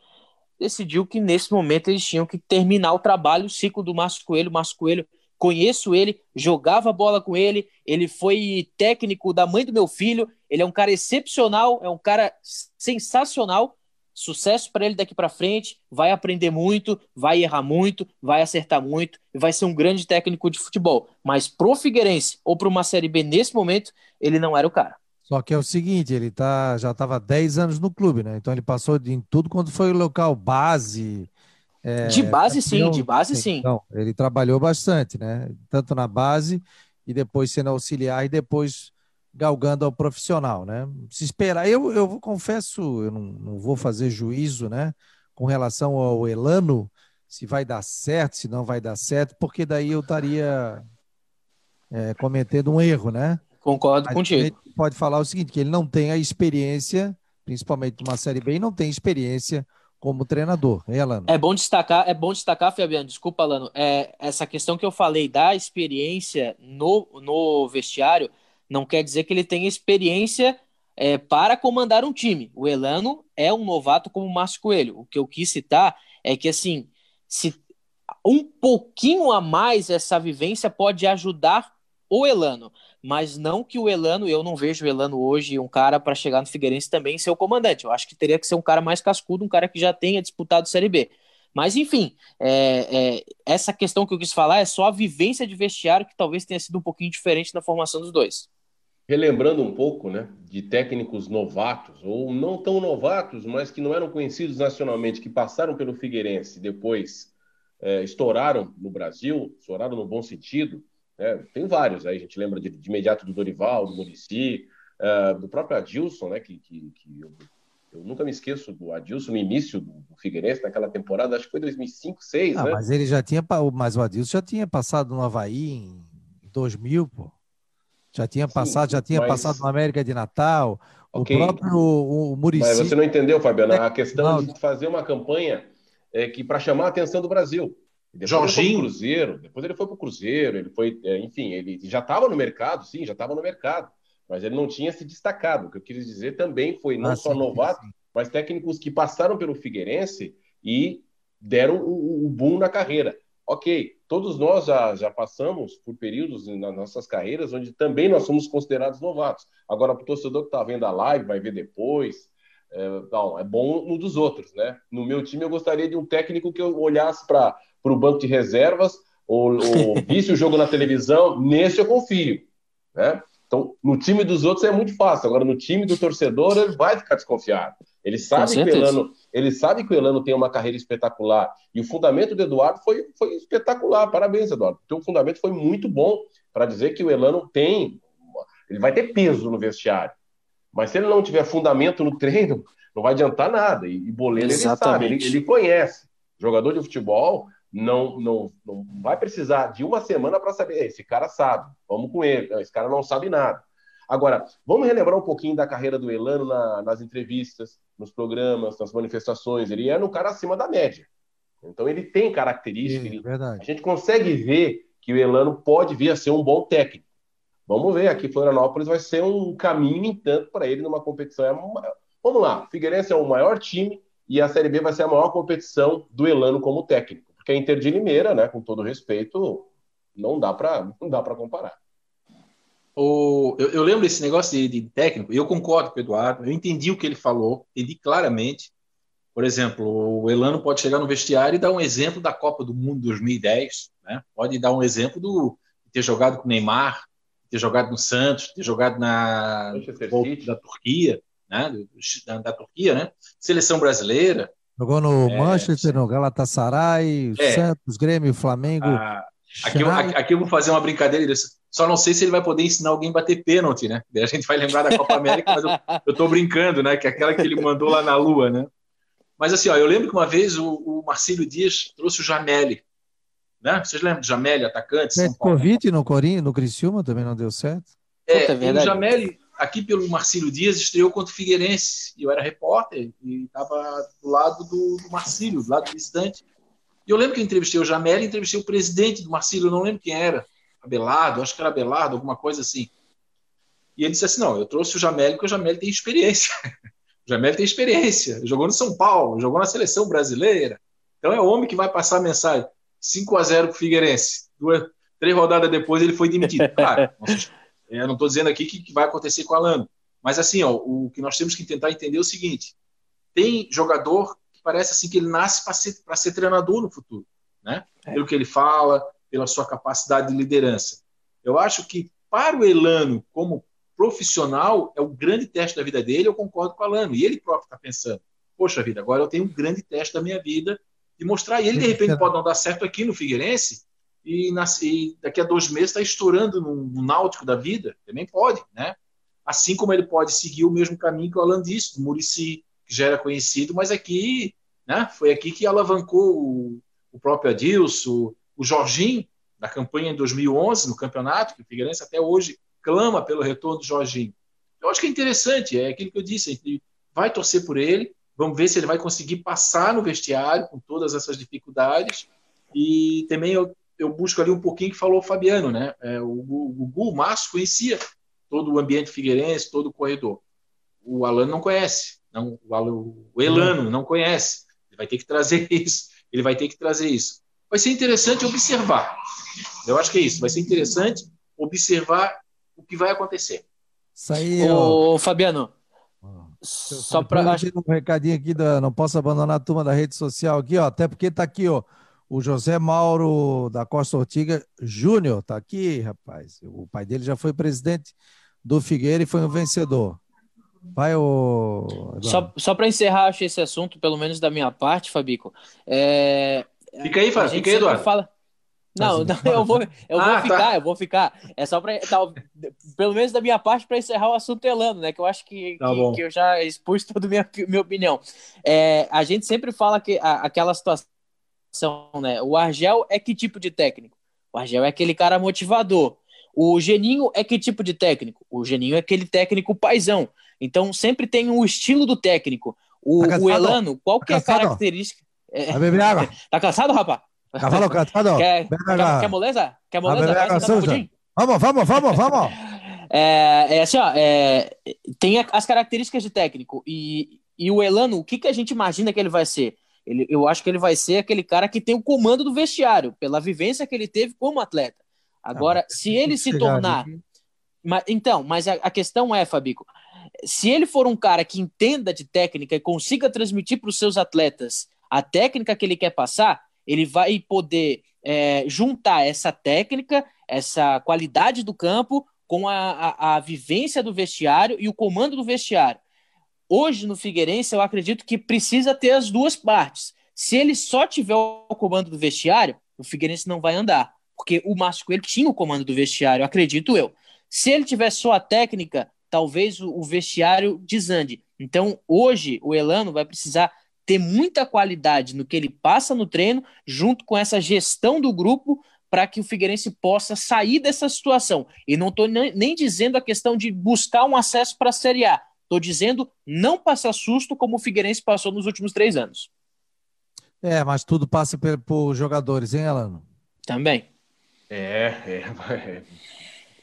decidiu que nesse momento eles tinham que terminar o trabalho, o ciclo do Márcio Coelho. O Márcio Coelho conheço ele, jogava bola com ele, ele foi técnico da mãe do meu filho, ele é um cara excepcional, é um cara sensacional. Sucesso para ele daqui para frente, vai aprender muito, vai errar muito, vai acertar muito e vai ser um grande técnico de futebol. Mas pro Figueirense ou para uma Série B nesse momento, ele não era o cara. Só que é o seguinte, ele tá, já estava 10 anos no clube, né? Então ele passou em tudo quando foi local base, é, de base, sim, de base, sim. Então, ele trabalhou bastante, né? Tanto na base e depois sendo auxiliar e depois galgando ao profissional, né? Se esperar, eu, eu confesso, eu não, não vou fazer juízo, né? Com relação ao Elano, se vai dar certo, se não vai dar certo, porque daí eu estaria é, cometendo um erro, né? Concordo Mas contigo. Pode falar o seguinte, que ele não tem a experiência, principalmente numa Série B, e não tem experiência como treinador, Alano? É bom destacar, é bom destacar, Fabiano, desculpa, Alano, é, essa questão que eu falei da experiência no, no vestiário não quer dizer que ele tenha experiência é, para comandar um time. O Elano é um novato como o Márcio Coelho. O que eu quis citar é que, assim, se um pouquinho a mais essa vivência pode ajudar o Elano, mas não que o Elano, eu não vejo o Elano hoje um cara para chegar no Figueirense também ser o comandante. Eu acho que teria que ser um cara mais cascudo, um cara que já tenha disputado Série B. Mas, enfim, é, é, essa questão que eu quis falar é só a vivência de vestiário que talvez tenha sido um pouquinho diferente na formação dos dois. Relembrando um pouco né, de técnicos novatos, ou não tão novatos, mas que não eram conhecidos nacionalmente, que passaram pelo Figueirense depois é, estouraram no Brasil, estouraram no bom sentido, né? Tem vários aí, a gente lembra de, de imediato do Dorival, do Murici, uh, do próprio Adilson, né? que, que, que eu, eu, nunca me esqueço do Adilson no início do, do Figueirense, naquela temporada, acho que foi 2005, 2006, ah, né? Mas ele já tinha, mas o Adilson já tinha passado no Havaí em 2000, pô. Já tinha Sim, passado, já tinha mas... passado no América de Natal. Okay. O próprio o, o Muricy... Mas você não entendeu, Fabiano, a questão não. de fazer uma campanha é que para chamar a atenção do Brasil. Depois Jorginho. Ele Cruzeiro, depois ele foi para o Cruzeiro, ele foi, é, enfim, ele já estava no mercado, sim, já estava no mercado, mas ele não tinha se destacado. O que eu quis dizer também foi não ah, só sim, novato, sim. mas técnicos que passaram pelo Figueirense e deram o, o, boom na carreira. Ok, todos nós já, já passamos por períodos nas nossas carreiras onde também nós somos considerados novatos. Agora, para o torcedor que está vendo a live, vai ver depois, é, não, é bom no dos outros, né? No meu time, eu gostaria de um técnico que eu olhasse para para o banco de reservas ou, ou visse o jogo na televisão, nesse eu confio. Né? Então, no time dos outros é muito fácil. Agora, no time do torcedor, ele vai ficar desconfiado. Ele sabe, que o, Elano, ele sabe que o Elano tem uma carreira espetacular. E o fundamento do Eduardo foi, foi espetacular. Parabéns, Eduardo. O teu fundamento foi muito bom para dizer que o Elano tem. Ele vai ter peso no vestiário. Mas se ele não tiver fundamento no treino, não vai adiantar nada. E, e Boleiro, ele sabe, ele, ele conhece. Jogador de futebol, não, não, não vai precisar de uma semana para saber. Esse cara sabe, vamos com ele. Esse cara não sabe nada. Agora, vamos relembrar um pouquinho da carreira do Elano na, nas entrevistas, nos programas, nas manifestações. Ele era um cara acima da média. Então, ele tem características. A gente consegue ver que o Elano pode vir a ser um bom técnico. Vamos ver, aqui Florianópolis vai ser um caminho, entanto, para ele numa competição. É uma... Vamos lá, Figueirense é o maior time e a Série B vai ser a maior competição do Elano como técnico. Porque a Inter de Limeira, né, com todo respeito, não dá para não dá para comparar. O, eu, eu, lembro desse negócio de, de técnico, eu concordo com o Eduardo, eu entendi o que ele falou, entendi claramente. Por exemplo, o Elano pode chegar no vestiário e dar um exemplo da Copa do Mundo 2010, né? pode dar um exemplo do, de ter jogado com o Neymar, ter jogado no Santos, ter jogado na da Turquia, né? Da, da, Turquia, né? Seleção brasileira. Jogou no é, Manchester, no Galatasaray, é. Santos, Grêmio, Flamengo. Ah, aqui, eu, aqui eu vou fazer uma brincadeira. Só não sei se ele vai poder ensinar alguém a bater pênalti, né? A gente vai lembrar da Copa América, mas eu, eu tô brincando, né? Que é aquela que ele mandou lá na Lua, né? Mas assim, ó, eu lembro que uma vez o, o Marcílio Dias trouxe o Jameli. Né? Vocês lembram do Jameli, atacante? É, Covid no Corinho, no Criciúma também não deu certo. É, Puta, é o Jameli, aqui pelo Marcílio Dias, estreou contra o Figueirense. E eu era repórter e estava do lado do, do Marcílio, do lado distante. E eu lembro que eu entrevistei o Jamel e entrevistei o presidente do Marcílio, eu não lembro quem era. Abelardo, acho que era Abelardo, alguma coisa assim. E ele disse assim: não, eu trouxe o Jamel porque o Jamel tem experiência. o Jamel tem experiência. Jogou no São Paulo, jogou na seleção brasileira. Então é o homem que vai passar a mensagem. 5 a 0 para o Figueirense. Duas, três rodadas depois ele foi demitido. Claro, eu não estou dizendo aqui que, que vai acontecer com o Alano. Mas assim, ó, o que nós temos que tentar entender é o seguinte: tem jogador que parece assim que ele nasce para ser, ser treinador no futuro, né? É. Pelo que ele fala, pela sua capacidade de liderança. Eu acho que para o Elano, como profissional, é o grande teste da vida dele. Eu concordo com o Alano. E ele próprio está pensando: poxa vida, agora eu tenho um grande teste da minha vida de mostrar. E ele, de repente, pode não dar certo aqui no Figueirense, e, e daqui a dois meses está estourando no, no, náutico da vida, também pode, né? Assim como ele pode seguir o mesmo caminho que o Alan disse, do Murici, que já era conhecido, mas aqui, né? Foi aqui que alavancou o, o próprio Adilson, o Jorginho, na campanha em 2011, no campeonato, que o Figueirense até hoje clama pelo retorno do Jorginho. Eu acho que é interessante, é aquilo que eu disse, a vai torcer por ele, vamos ver se ele vai conseguir passar no vestiário com todas essas dificuldades, e também eu, eu busco ali um pouquinho que falou o Fabiano, né? É, o, Gugu, o Márcio conhecia todo o ambiente figueirense, todo o corredor. O Alan não conhece, não, o, o Elano não conhece, ele vai ter que trazer isso, ele vai ter que trazer isso. Vai ser interessante observar, eu acho que é isso, vai ser interessante observar o que vai acontecer. Isso aí, Ô, Fabiano, só para um recadinho aqui da não posso abandonar a turma da rede social aqui, ó, até porque tá aqui, ó, o José Mauro da Costa Ortiga Júnior, tá aqui, rapaz. O pai dele já foi presidente do Figueira e foi um vencedor. Vai o Só, só para encerrar esse assunto, pelo menos da minha parte, Fabico. É... Fica aí, Fábio, fica aí, Eduardo. Fala... Não, não, eu vou, eu ah, vou tá. ficar, eu vou ficar. É só para, tá, pelo menos da minha parte, para encerrar o assunto Elano, né? Que eu acho que, tá que, que, eu já expus toda a minha, minha opinião. É, a gente sempre fala que a, aquela situação, né? O Argel é que tipo de técnico? O Argel é aquele cara motivador. O Geninho é que tipo de técnico? O Geninho é aquele técnico paisão. Então sempre tem o um estilo do técnico. O, tá o Elano, qual tá que é a característica? É... Tá cansado, rapaz? Cavalo cantado. Quer, quer, quer moleza? Quer moleza? Vamos, vamos, vamos, vamos. É, é assim, ó, é, tem as características de técnico. E, e o Elano, o que, que a gente imagina que ele vai ser? Ele, eu acho que ele vai ser aquele cara que tem o comando do vestiário, pela vivência que ele teve como atleta. Agora, ah, se ele se tornar. Mas, então, mas a, a questão é, Fabico, se ele for um cara que entenda de técnica e consiga transmitir para os seus atletas a técnica que ele quer passar, ele vai poder é, juntar essa técnica, essa qualidade do campo com a, a, a, vivência do vestiário e o comando do vestiário. Hoje, no Figueirense, eu acredito que precisa ter as duas partes. Se ele só tiver o comando do vestiário, o Figueirense não vai andar. Porque o Márcio Coelho tinha o comando do vestiário, acredito eu. Se ele tiver só a técnica, talvez o, vestiário desande. Então, hoje, o Elano vai precisar ter muita qualidade no que ele passa no treino, junto com essa gestão do grupo, para que o Figueirense possa sair dessa situação. E não estou nem dizendo a questão de buscar um acesso para a Série A. Estou dizendo não passar susto como o Figueirense passou nos últimos três anos. É, mas tudo passa por, por jogadores, hein, Alano? Também. É, é, é,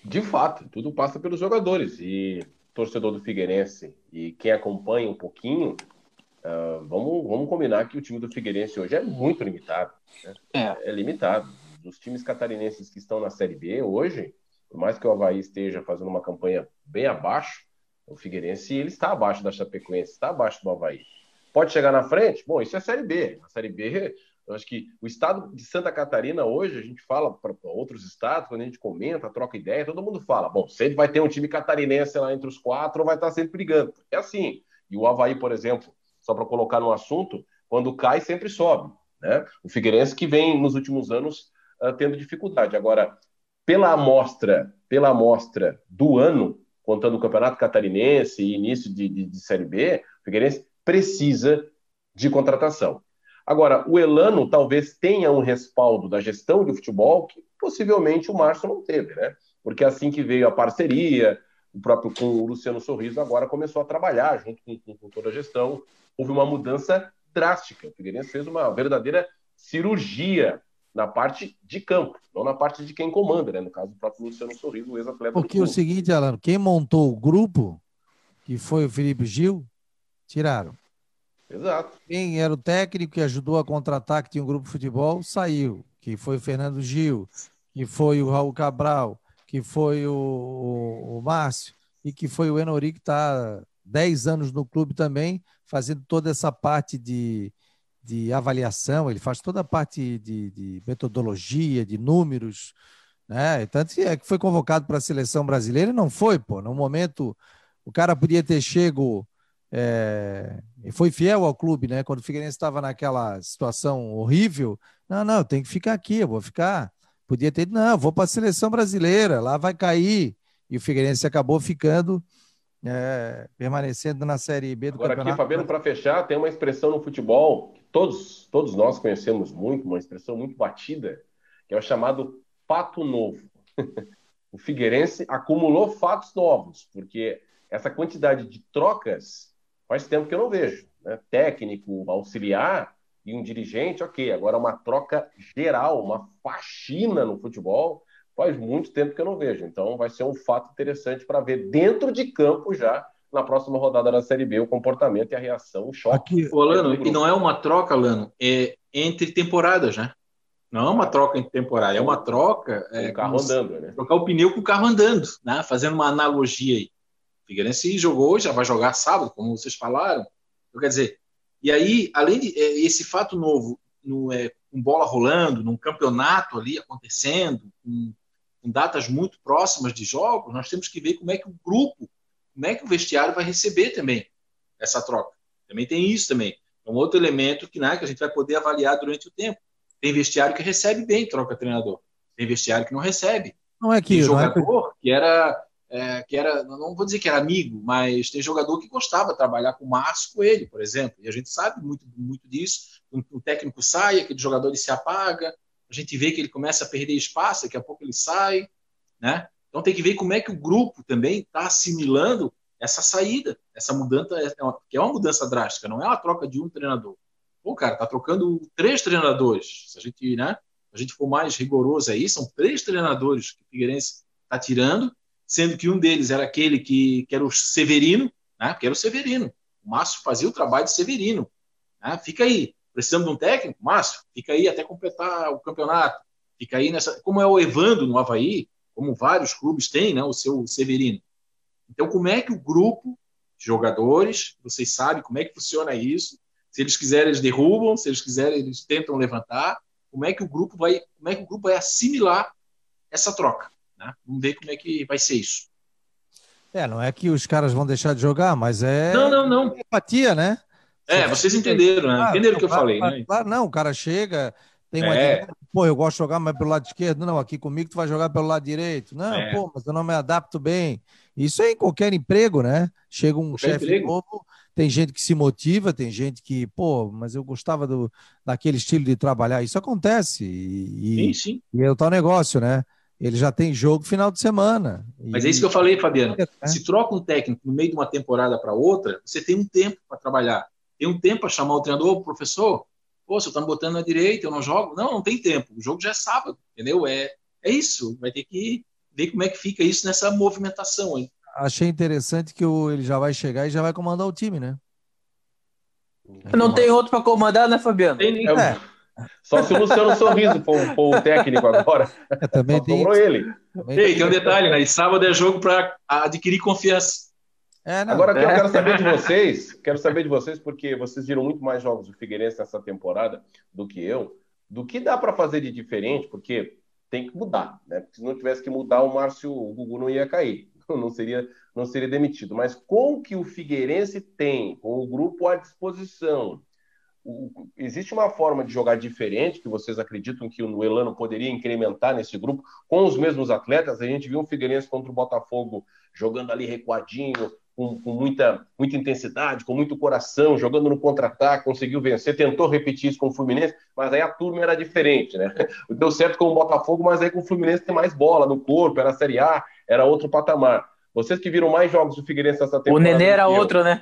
de fato, tudo passa pelos jogadores. E torcedor do Figueirense e quem acompanha um pouquinho Uh, vamos, vamos combinar que o time do Figueirense hoje é muito limitado. Né? É. é. limitado. Os times catarinenses que estão na Série B hoje, por mais que o Havaí esteja fazendo uma campanha bem abaixo, o Figueirense ele está abaixo da Chapecoense, está abaixo do Havaí. Pode chegar na frente? Bom, isso é Série B. A Série B, eu acho que o estado de Santa Catarina hoje, a gente fala para outros estados, quando a gente comenta, troca ideia, todo mundo fala, bom, sempre vai ter um time catarinense lá entre os quatro vai estar sempre brigando. É assim. E o Havaí, por exemplo, só para colocar no assunto, quando cai, sempre sobe. Né? O Figueirense que vem nos últimos anos uh, tendo dificuldade. Agora, pela amostra, pela amostra do ano, contando o Campeonato Catarinense e início de, de, de Série B, o Figueirense precisa de contratação. Agora, o Elano talvez tenha um respaldo da gestão de futebol que possivelmente o Márcio não teve, né? Porque assim que veio a parceria, o próprio com o Luciano Sorriso agora começou a trabalhar junto com, com, com toda a gestão, houve uma mudança drástica. O Figueirense fez uma verdadeira cirurgia na parte de campo, não na parte de quem comanda, né? No caso, do próprio Luciano Sorriso, o ex-atleta. Porque o seguinte, Alan, quem montou o grupo, que foi o Felipe Gil, tiraram. Exato. Quem era o técnico que ajudou a contratar, que tinha um grupo de futebol, saiu. Que foi o Fernando Gil, que foi o Raul Cabral, que foi o, o, o Márcio e que foi o Enori, que está 10 anos no clube também, fazendo toda essa parte de, de avaliação, ele faz toda a parte de, de metodologia, de números, né? Tanto que é que foi convocado para a seleção brasileira e não foi, pô. No momento, o cara podia ter chego é, e foi fiel ao clube, né? Quando o Figueirense estava naquela situação horrível, não, não, tem que ficar aqui, eu vou ficar. Podia ter, não, vou para a seleção brasileira, lá vai cair. E o Figueirense acabou ficando é, permanecendo na Série B do Agora campeonato. aqui, Fabiano, para fechar, tem uma expressão no futebol que todos, todos nós conhecemos muito, uma expressão muito batida, que é o chamado fato novo. o Figueirense acumulou fatos novos, porque essa quantidade de trocas faz tempo que eu não vejo. Né? Técnico, auxiliar e um dirigente, ok. Agora uma troca geral, uma faxina no futebol, faz muito tempo que eu não vejo. Então vai ser um fato interessante para ver dentro de campo já na próxima rodada da Série B o comportamento e a reação, o choque. Aqui, Lano, e não é uma troca, Lano, é entre temporadas, né? Não é uma troca entre temporada, é uma troca. É, o carro andando, né? Trocar o pneu com o carro andando, né? Fazendo uma analogia aí. O Figueirense jogou, já vai jogar sábado, como vocês falaram. Então, quer dizer, e aí, além de é, esse fato novo, no, é, com bola rolando, num campeonato ali acontecendo, com, com datas muito próximas de jogos, nós temos que ver como é que o grupo como é que o vestiário vai receber também essa troca. Também tem isso também. É um outro elemento que, né, que a gente vai poder avaliar durante o tempo. Tem vestiário que recebe bem troca treinador. Tem vestiário que não recebe. Não é que tem jogador é que... que era é, que era, não vou dizer que era amigo, mas tem jogador que gostava de trabalhar com o Márcio Coelho, por exemplo, e a gente sabe muito, muito disso. O, técnico sai, aquele jogador ele se apaga, a gente vê que ele começa a perder espaço, daqui a pouco ele sai, né? Então tem que ver como é que o grupo também está assimilando essa saída, essa mudança, é que é uma mudança drástica, não é uma troca de um treinador. Pô, cara, tá trocando três treinadores. Se a gente, né, a gente for mais rigoroso aí, são três treinadores que o Figueirense está tirando, sendo que um deles era aquele que, que era o Severino, né, que era o Severino. O Márcio fazia o trabalho de Severino. Né? Fica aí. Precisamos de um técnico? Márcio, fica aí até completar o campeonato. Fica aí nessa. Como é o Evando no Havaí, como vários clubes têm, né, o seu Severino. Então, como é que o grupo de jogadores, vocês sabem como é que funciona isso? Se eles quiserem, eles derrubam, se eles quiserem, eles tentam levantar. Como é que o grupo vai, como é que o grupo vai assimilar essa troca? Né? Vamos ver como é que vai ser isso. É, não é que os caras vão deixar de jogar, mas é. Não, não, não. Empatia, né? É, vocês entenderam, né? Entenderam o que eu falei, né? Claro, não, o cara chega, tem uma é. pô, eu gosto de jogar mais pelo lado esquerdo. Não, aqui comigo tu vai jogar pelo lado direito. Não, é. pô, mas eu não me adapto bem. Isso é em qualquer emprego, né? Chega um chefe novo, tem gente que se motiva, tem gente que, pô, mas eu gostava do, daquele estilo de trabalhar. Isso acontece. E, sim, sim. E é o tal negócio, né? Ele já tem jogo final de semana. Mas e... é isso que eu falei, Fabiano. É. Se troca um técnico no meio de uma temporada para outra, você tem um tempo para trabalhar. Tem um tempo para chamar o treinador, professor, Pô, você tá me botando na direita, eu não jogo. Não, não tem tempo. O jogo já é sábado, entendeu? É, é isso. Vai ter que ver como é que fica isso nessa movimentação aí. Achei interessante que o, ele já vai chegar e já vai comandar o time, né? Não tem outro para comandar, né, Fabiano? Tem, é. Só se o Luciano Sorriso for, for o técnico agora. É, também Só tem. ele. Também Ei, tem um detalhe, né? E sábado é jogo para adquirir confiança. É, Agora que eu quero saber de vocês, quero saber de vocês, porque vocês viram muito mais jogos do Figueirense nessa temporada do que eu, do que dá para fazer de diferente, porque tem que mudar, né? Se não tivesse que mudar, o Márcio, o Gugu não ia cair, não seria, não seria demitido. Mas com o que o Figueirense tem, com o grupo à disposição, o, existe uma forma de jogar diferente que vocês acreditam que o Elano poderia incrementar nesse grupo com os mesmos atletas? A gente viu um Figueirense contra o Botafogo jogando ali recuadinho, com, com, muita, muita intensidade, com muito coração, jogando no contra-ataque, conseguiu vencer, tentou repetir isso com o Fluminense, mas aí a turma era diferente, né? Deu certo com o Botafogo, mas aí com o Fluminense tem mais bola no corpo, era a Série A, era outro patamar. Vocês que viram mais jogos do Figueirense essa temporada. O Nenê era outro, né?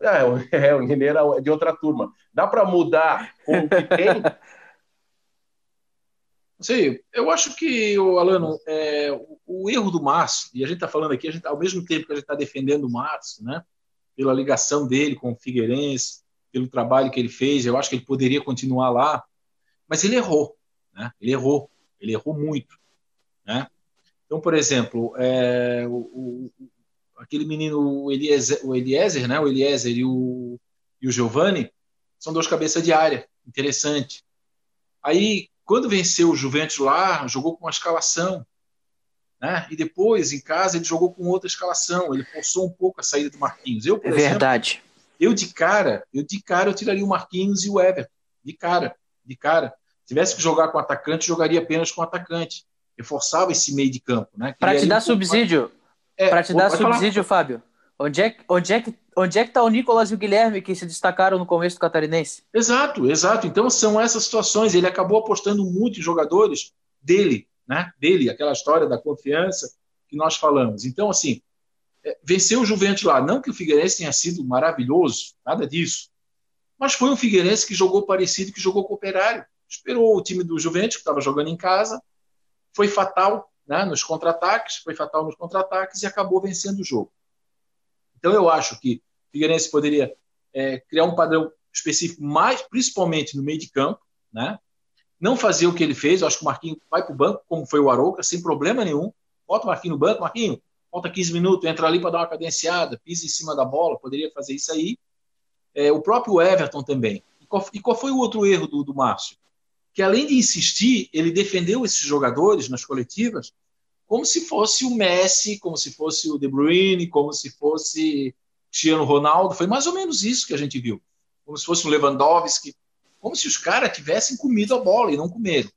É, é, o Nenê era de outra turma. Dá para mudar com o que tem Sim, eu acho que, Alano, é, o, o, erro do Márcio, e a gente está falando aqui, a gente, ao mesmo tempo que a gente está defendendo o Márcio, né, pela ligação dele com o Figueirense, pelo trabalho que ele fez, eu acho que ele poderia continuar lá, mas ele errou, né? ele errou, ele errou muito. Né? Então, por exemplo, é, o, o, aquele menino, o Eliezer, o Eliezer, né, o Eliezer e o, e o Giovanni, são dois cabeças de área, interessante. Aí, quando venceu o Juventus lá, jogou com uma escalação. Né? E depois, em casa, ele jogou com outra escalação. Ele forçou um pouco a saída do Marquinhos. Eu, por é exemplo, verdade. Eu de cara, eu de cara eu tiraria o Marquinhos e o Everton. De cara, de cara. Se tivesse que jogar com atacante, jogaria apenas com atacante. Reforçava esse meio de campo, né? Para te dar subsídio, é, para te dar subsídio, falar. Fábio. Onde é, onde, é que, onde é que tá o Nicolas e o Guilherme que se destacaram no começo do Catarinense? Exato, exato. Então são essas situações. Ele acabou apostando muito em jogadores dele, né? Dele, aquela história da confiança que nós falamos. Então, assim, é, venceu o Juventus lá. Não que o Figueirense tenha sido maravilhoso, nada disso. Mas foi um Figueirense que jogou parecido, que jogou com o Operário. Esperou o time do Juventus, que estava jogando em casa, foi fatal né, nos contra-ataques, foi fatal nos contra-ataques e acabou vencendo o jogo. Então eu acho que o Figueirense poderia é, criar um padrão específico, mais principalmente no meio de campo, né? não fazer o que ele fez. Eu acho que o Marquinhos vai para o banco, como foi o Arouca, sem problema nenhum. Bota o Marquinhos no banco, Marquinhos, falta 15 minutos, entra ali para dar uma cadenciada, pisa em cima da bola, poderia fazer isso aí. É, o próprio Everton também. E qual, e qual, foi o outro erro do, do Márcio? Que além de insistir, ele defendeu esses jogadores nas coletivas como se fosse o Messi, como se fosse o De Bruyne, como se fosse Cristiano Ronaldo. Foi mais ou menos isso que a gente viu. Como se fosse o Lewandowski. Como se os caras tivessem comido a bola e não comeram.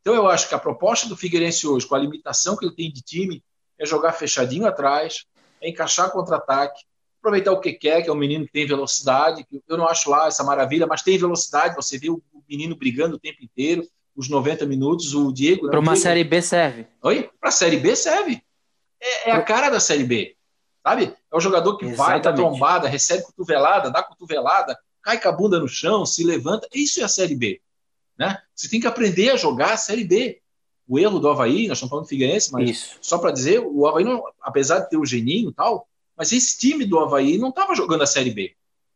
Então eu acho que a proposta do Figueirense hoje, com a limitação que ele tem de time, é jogar fechadinho atrás, é encaixar contra-ataque, aproveitar o que quer, que é um menino que tem velocidade, que eu não acho lá essa maravilha, mas tem velocidade, você vê o menino brigando o tempo inteiro, os 90 minutos, o Diego... Né? Para uma Diego... Série B serve. Oi? Para a Série B serve. É, é, a cara da Série B, sabe? É o jogador que Exatamente. vai, dá trombada, recebe cotovelada, dá cotovelada, cai com a bunda no chão, se levanta. Isso é a Série B. Né? Você tem que aprender a jogar a Série B. O erro do Havaí, nós estamos falando do Figueirense, mas Isso. só para dizer, o Havaí, não, apesar de ter o geninho e tal, mas esse time do Havaí não estava jogando a Série B.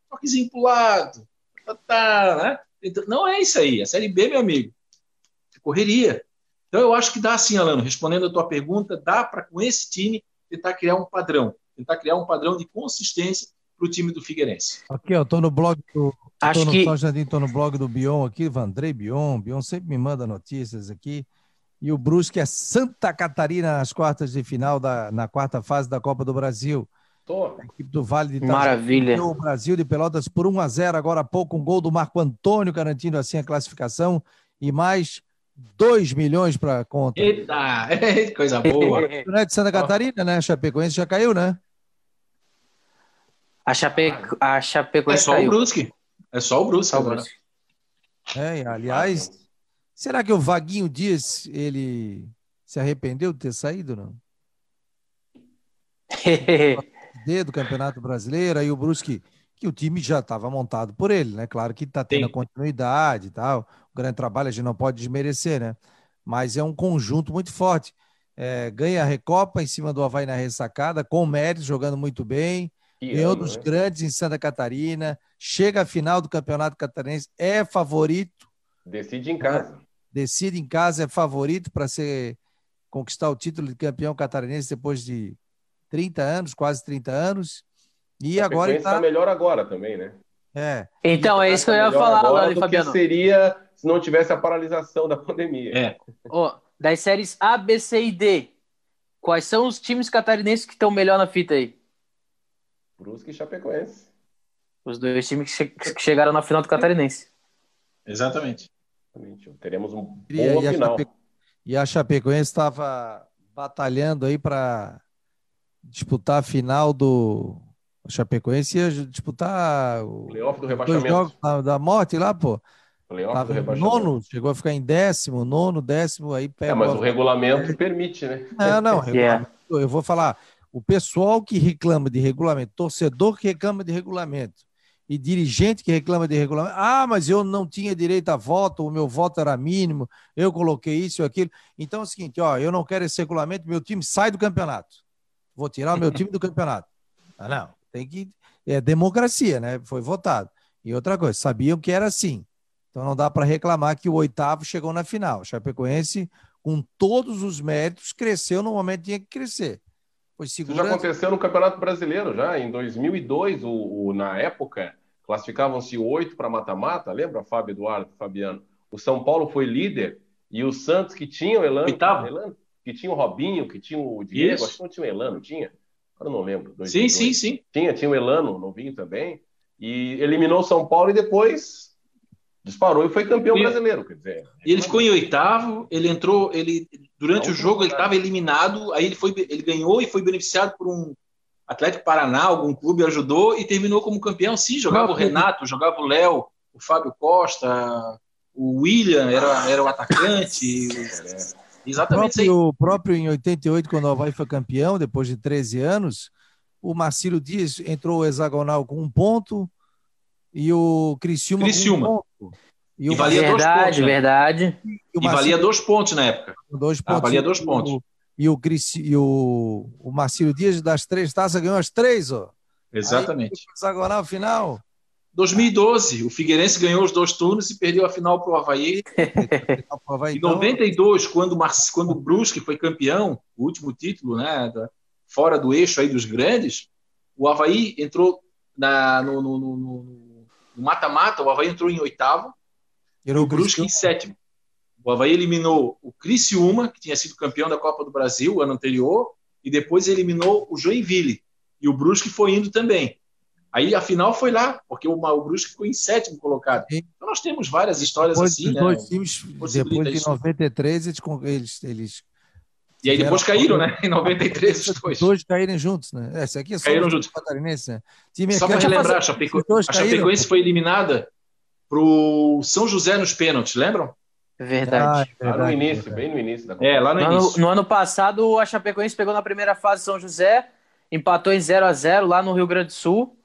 Toquezinho pro lado, tá, tá, né? Então, não é isso aí. A Série B, meu amigo, correria. Então eu acho que dá sim, Alano, respondendo a tua pergunta, dá para com esse time tentar criar um padrão, tentar criar um padrão de consistência para o time do Figueirense. Aqui, eu estou no blog do Acho tô no, que Jardim, tô no blog do Bion aqui, Vandrei Bion, Bion sempre me manda notícias aqui. E o Brusque é Santa Catarina nas quartas de final da na quarta fase da Copa do Brasil. Tô. A equipe do Vale de Itajaí Maravilha. O Brasil de Pelotas por 1 a 0 agora há pouco um gol do Marco Antônio garantindo assim a classificação e mais 2 milhões para conta. Eita, coisa boa. Não é de Santa Catarina, né? A Chapecoense já caiu, né? A, Chape... a Chapecoense É só caiu. o Brusque. É só o Brusque só o Brusque. É, aliás, será que o Vaguinho Dias, ele se arrependeu de ter saído, não? do Campeonato Brasileiro, aí o Brusque, que o time já estava montado por ele, né? Claro que está tendo a continuidade e tal, grande trabalho a gente não pode desmerecer, né? Mas é um conjunto muito forte. É, ganha a Recopa em cima do Havaí na ressacada, com méritos, jogando muito bem. é um dos né? grandes em Santa Catarina. Chega à final do Campeonato Catarinense, é favorito. Decide em casa. Decide em casa, é favorito para ser conquistar o título de campeão catarinense depois de 30 anos, quase 30 anos. E a agora está melhor agora também, né? É. Então, é isso que eu ia falar, Fabiano. seria se não tivesse a paralisação da pandemia. É. Oh, das séries A, B, C e D, quais são os times catarinenses que estão melhor na fita aí? Brusque e Chapecoense. Os dois times que, che que chegaram na final do catarinense. Exatamente. Teremos um bom e final. A Chape... E a Chapecoense estava batalhando aí para disputar a final do o Chapecoense ia disputar o playoff do rebaixamento. Dois jogos da, da morte lá, pô. Playoff do nono, chegou a ficar em décimo, nono, décimo, aí pega. É, mas o regulamento permite, né? Não, não, yeah. eu vou falar, o pessoal que reclama de regulamento, torcedor que reclama de regulamento e dirigente que reclama de regulamento, ah, mas eu não tinha direito a voto, o meu voto era mínimo, eu coloquei isso e aquilo. Então é o seguinte, ó, eu não quero esse regulamento, meu time sai do campeonato. Vou tirar o meu time do campeonato. Ah, não, tem que. É democracia, né? Foi votado. E outra coisa, sabiam que era assim. Então não dá para reclamar que o oitavo chegou na final. O Chapecoense, com todos os méritos, cresceu no momento que tinha que crescer. Foi segura... Isso já aconteceu no Campeonato Brasileiro, já. Em 2002, o, o na época, classificavam-se oito para mata-mata. Lembra, Fábio Eduardo, Fabiano? O São Paulo foi líder e o Santos, que tinha o Elano, Elano que tinha o Robinho, que tinha o Diego, Isso. acho que não tinha o Elano, tinha? Agora não lembro. Dois, sim, dois. sim, sim. Tinha, tinha o Elano, novinho também, e eliminou o São Paulo e depois disparou e foi campeão e, brasileiro, quer dizer. Ele ficou em oitavo, ele entrou, ele durante não, o jogo ele estava eliminado, aí ele foi, ele ganhou e foi beneficiado por um Atlético Paraná, algum clube ajudou e terminou como campeão. Sim, jogava Não, o Renato, jogava o Léo, o Fábio Costa, o William era, era o atacante. Exatamente. O próprio, próprio em 88, quando o Havaí foi campeão, depois de 13 anos, o Marcílio Dias entrou hexagonal com um ponto e o Criciúma, Criciúma. com um ponto. E, e valia verdade, dois pontos. Né? Verdade, E, e valia dois pontos na época. Dois ah, pontos. Ah, valia dois pontos. E o, e o, o Marcílio Dias, das três taças, ganhou as três, ó. Exatamente. Aí, hexagonal final. 2012, o Figueirense ganhou os dois turnos e perdeu a final para o Havaí. em 92, quando, quando o Brusque foi campeão, o último título, né, da, fora do eixo aí dos grandes, o Havaí entrou na, no mata-mata, o Havaí entrou em oitavo e o Brusque em sétimo. O Havaí eliminou o Criciúma, que tinha sido campeão da Copa do Brasil ano anterior, e depois eliminou o Joinville. E o Brusque foi indo também. Aí a final foi lá, porque o, o Brusque ficou em sétimo colocado. Então nós temos várias histórias depois assim, né? Dois times, depois de 93, eles, eles, eles e aí depois caíram, né? Em 93, os dois. Dois caíram juntos, né? Esse aqui é só caíram juntos. Catarinense, né? Time só para te lembrar, a, Chapeco... a Chapecoense foi eliminada pro São José nos pênaltis, lembram? Verdade. Ah, é verdade. Lá no início, bem no início da É, lá no, no início. Ano, no ano passado, a Chapecoense pegou na primeira fase São José, empatou em 0 a 0 lá no Rio Grande do Sul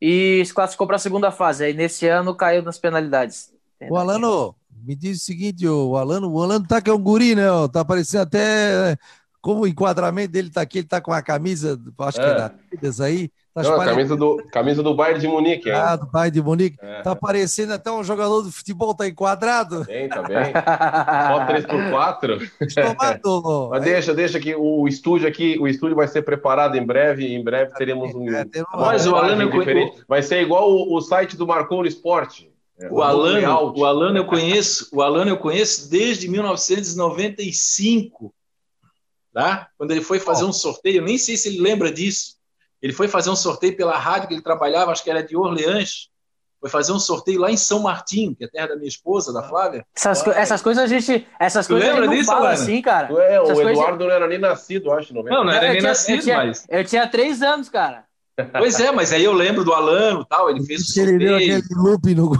e se classificou para a segunda fase. Aí nesse ano caiu nas penalidades. O Alano, me diz o seguinte, o Alano, o Alano tá que é um guri, né? Tá parecendo até como o enquadramento dele tá aqui, ele tá com a camisa, acho que é, é da Adidas aí. Tá Não, camisa do, camisa do Bayern de Munique. Ah, é. do Bayern de Munique. É. Tá parecendo até um jogador de futebol, tá enquadrado. Bem, tá bem. Só 3x4. Mas deixa, deixa que o estúdio aqui, o estúdio vai ser preparado em breve, em breve teremos um... É, Mas o Alan... Vai ser igual o, o site do Marconi Esporte. É, o, Alano, o Alano eu conheço, o Alano eu conheço desde 1995, tá? Quando ele foi fazer um sorteio, nem sei se ele lembra disso. Ele foi fazer um sorteio pela rádio que ele trabalhava, acho que era de Orleans. Foi fazer um sorteio lá em São Martim, que é a terra da minha esposa, da Flávia. Essas, essas coisas a gente. Essas tu coisas lembra a gente disso, fala assim, cara. É, o Eduardo coisas... não era nem nascido, acho. Não, não, não era nem tinha, nascido, eu tinha, mas. Eu tinha três anos, cara. Pois é, mas aí eu lembro do Alano tal, ele fez o sorteio. Ele deu aquele loop no.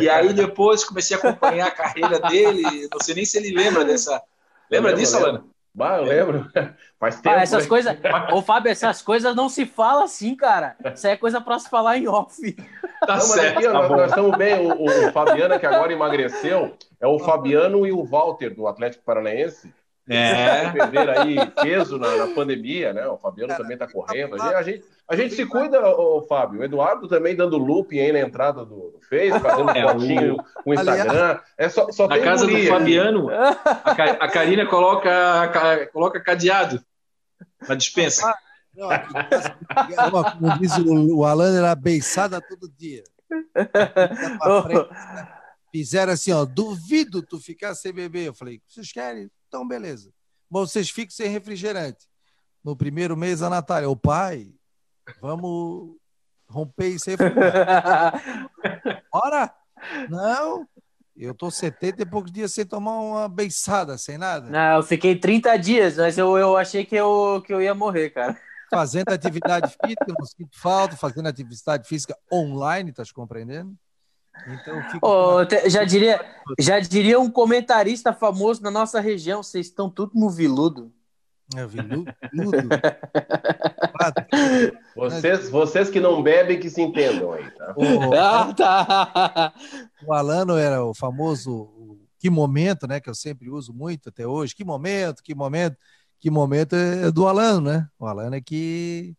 E aí depois comecei a acompanhar a carreira dele. Não sei nem se ele lembra dessa. Lembra lembro, disso, Alano? Bah, eu lembro. Faz tempo. Ah, essas coisas. Ô, Fábio, essas coisas não se fala assim, cara. Isso é coisa para se falar em off. Tá não, certo. Aqui, tá nós, nós, estamos bem. O, o Fabiano, que agora emagreceu, é o Fabiano e o Walter, do Atlético Paranaense. É. Perder aí peso na, na, pandemia, né? O Fabiano também está correndo. A gente, a gente se cuida, o Fábio. O Eduardo também dando looping aí na entrada do Face, fazendo é, fotinho com o Instagram. É só, só na casa do Fabiano, a, a Karina coloca, coloca cadeado na dispensa. Como diz o, o Alan, era beiçada todo dia. Fizeram assim, ó, duvido tu ficar sem beber. Eu falei, vocês querem? Então, beleza. Bom, vocês ficam sem refrigerante. No primeiro mês, a Natália, o pai, vamos romper isso aí. Bora! Não, eu tô 70 e poucos dias sem tomar uma beiçada, sem nada. Não, eu fiquei 30 dias, mas eu, eu achei que eu, que eu ia morrer, cara. Fazendo atividade física, não sinto falta, fazendo atividade física online, tá compreendendo? Então, oh, já, diria, já diria um comentarista famoso na nossa região, vocês estão tudo no viludo. É, viludo? vocês, vocês que não bebem, que se entendam aí, tá? O, ah, tá. o Alano era o famoso que momento, né? Que eu sempre uso muito até hoje. Que momento, que momento, que momento é do Alano, né? O Alano é que,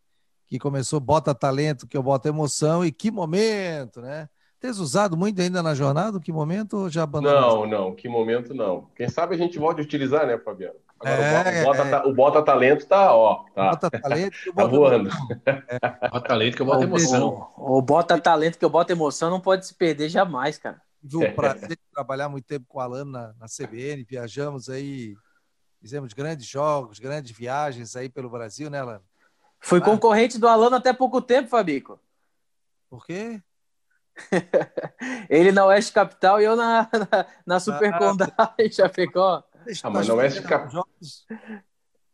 que começou, bota talento, que eu boto emoção, e que momento, né? Tens usado muito ainda na jornada? Que momento já abandonou? Não, não, que momento não. Quem sabe a gente a utilizar, né, Fabiano? Agora, é, o, bota, é. o, bota, talento tá, ó. Tá, bota talento que tá voando. É. Bota talento que eu boto emoção. O, o, bota talento que eu boto emoção não pode se perder jamais, cara. Tive o prazer de trabalhar muito tempo com o Alan na, na CBN, viajamos aí, fizemos grandes jogos, grandes viagens aí pelo Brasil, né, Alan? Fui ah. concorrente do Alan até pouco tempo, Fabico. Por quê? Ele na Oeste Capital e eu na, na, na Super ah, Condá em Chapecó. Ah, mas na Oeste Capital.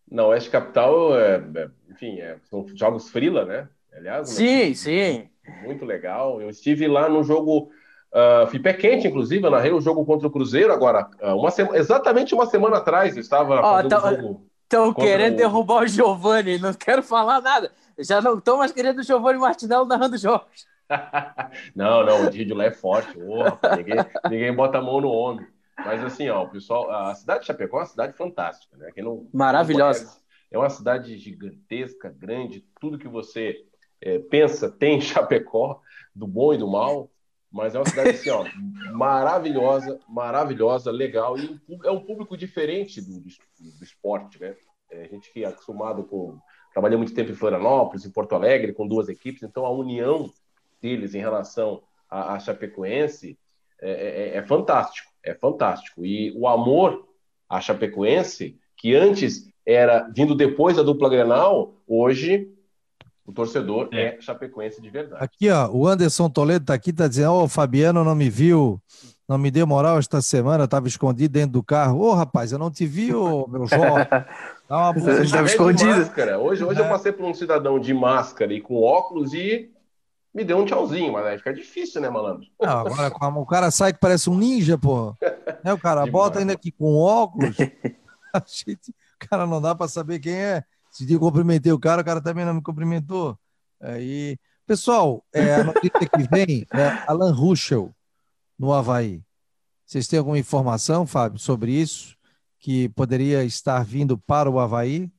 Não, Oeste Capital, é, é, enfim, é, são jogos frila, né? Aliás, sim, sim. Muito legal. Eu estive lá no jogo. Uh, fui pé quente, inclusive, eu narrei o jogo contra o Cruzeiro agora, uh, uma sema, exatamente uma semana atrás. Eu estava. Oh, Estão querendo o... derrubar o Giovanni, não quero falar nada. Já não estão mais querendo o Giovanni Martinello narrando jogos. não, não, o vídeo lá é forte. Oh, ninguém, ninguém bota a mão no homem. Mas assim, ó, o pessoal, a cidade de Chapecó é uma cidade fantástica, né? Quem não, Maravilhosa. Não é uma cidade gigantesca, grande, tudo que você é, pensa tem em Chapecó, do bom e do mal, mas é uma cidade assim, ó, maravilhosa, maravilhosa, legal, e é um público diferente do, do, esporte, né? É, a gente que é acostumado com. Trabalhei muito tempo em Florianópolis, em Porto Alegre, com duas equipes, então a união deles em relação à, à Chapecoense é, é, é, é fantástico é fantástico. E o amor à Chapecoense, que antes era vindo depois da dupla Grenal, hoje o torcedor é, é Chapecoense de verdade. Aqui, ó, o Anderson Toledo tá aqui, tá dizendo: Ó, oh, o Fabiano não me viu, não me deu moral esta semana, estava escondido dentro do carro. Ô, oh, rapaz, eu não te vi, ô, meu jovem. Dá uma Estava escondido. Máscara. Hoje, hoje é. eu passei por um cidadão de máscara e com óculos e me deu um tchauzinho, mas aí fica difícil, né, malandro? Não, agora o cara sai que parece um ninja, pô. Né, o cara Demais, bota ainda aqui com óculos. A gente, o cara não dá para saber quem é. Se eu cumprimentei o cara, o cara também não me cumprimentou. Aí, pessoal, é, a notícia que vem é Alan Ruschel no Havaí. Vocês têm alguma informação, Fábio, sobre isso? Que poderia estar vindo para o Havaí?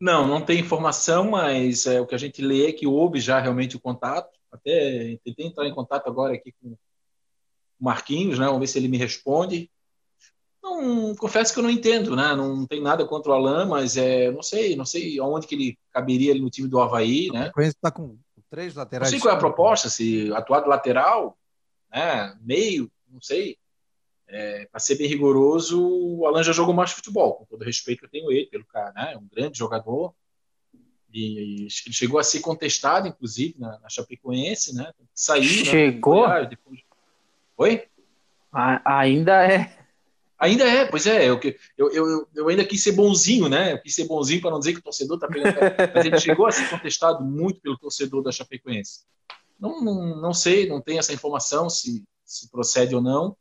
Não, não tem informação, mas é, o que a gente lê é que houve já realmente o contato. Até tentei entrar em contato agora aqui com o Marquinhos, né? Vamos ver se ele me responde. Não, confesso que eu não entendo, né? Não tem nada contra o Alan, mas é, não sei, não sei aonde que ele caberia ali no time do Havaí, né? O está com três laterais. Não sei qual é a proposta, se atuar de lateral, né? Meio, não sei. É, para ser bem rigoroso, o Alan já jogou mais futebol, com todo respeito que eu tenho ele, pelo cara, né? É um grande jogador. E, e ele chegou a ser contestado, inclusive, na, na Chapecoense, né? Saiu. Né? Chegou? Né? Depois... Oi? A, ainda é. Ainda é, pois é. Eu, eu, eu, eu, ainda quis ser bonzinho, né? Eu quis ser bonzinho para não dizer que o torcedor está pegando. Mas ele chegou a ser contestado muito pelo torcedor da Chapecoense. Não, não, não sei, não tenho essa informação se, se procede ou não.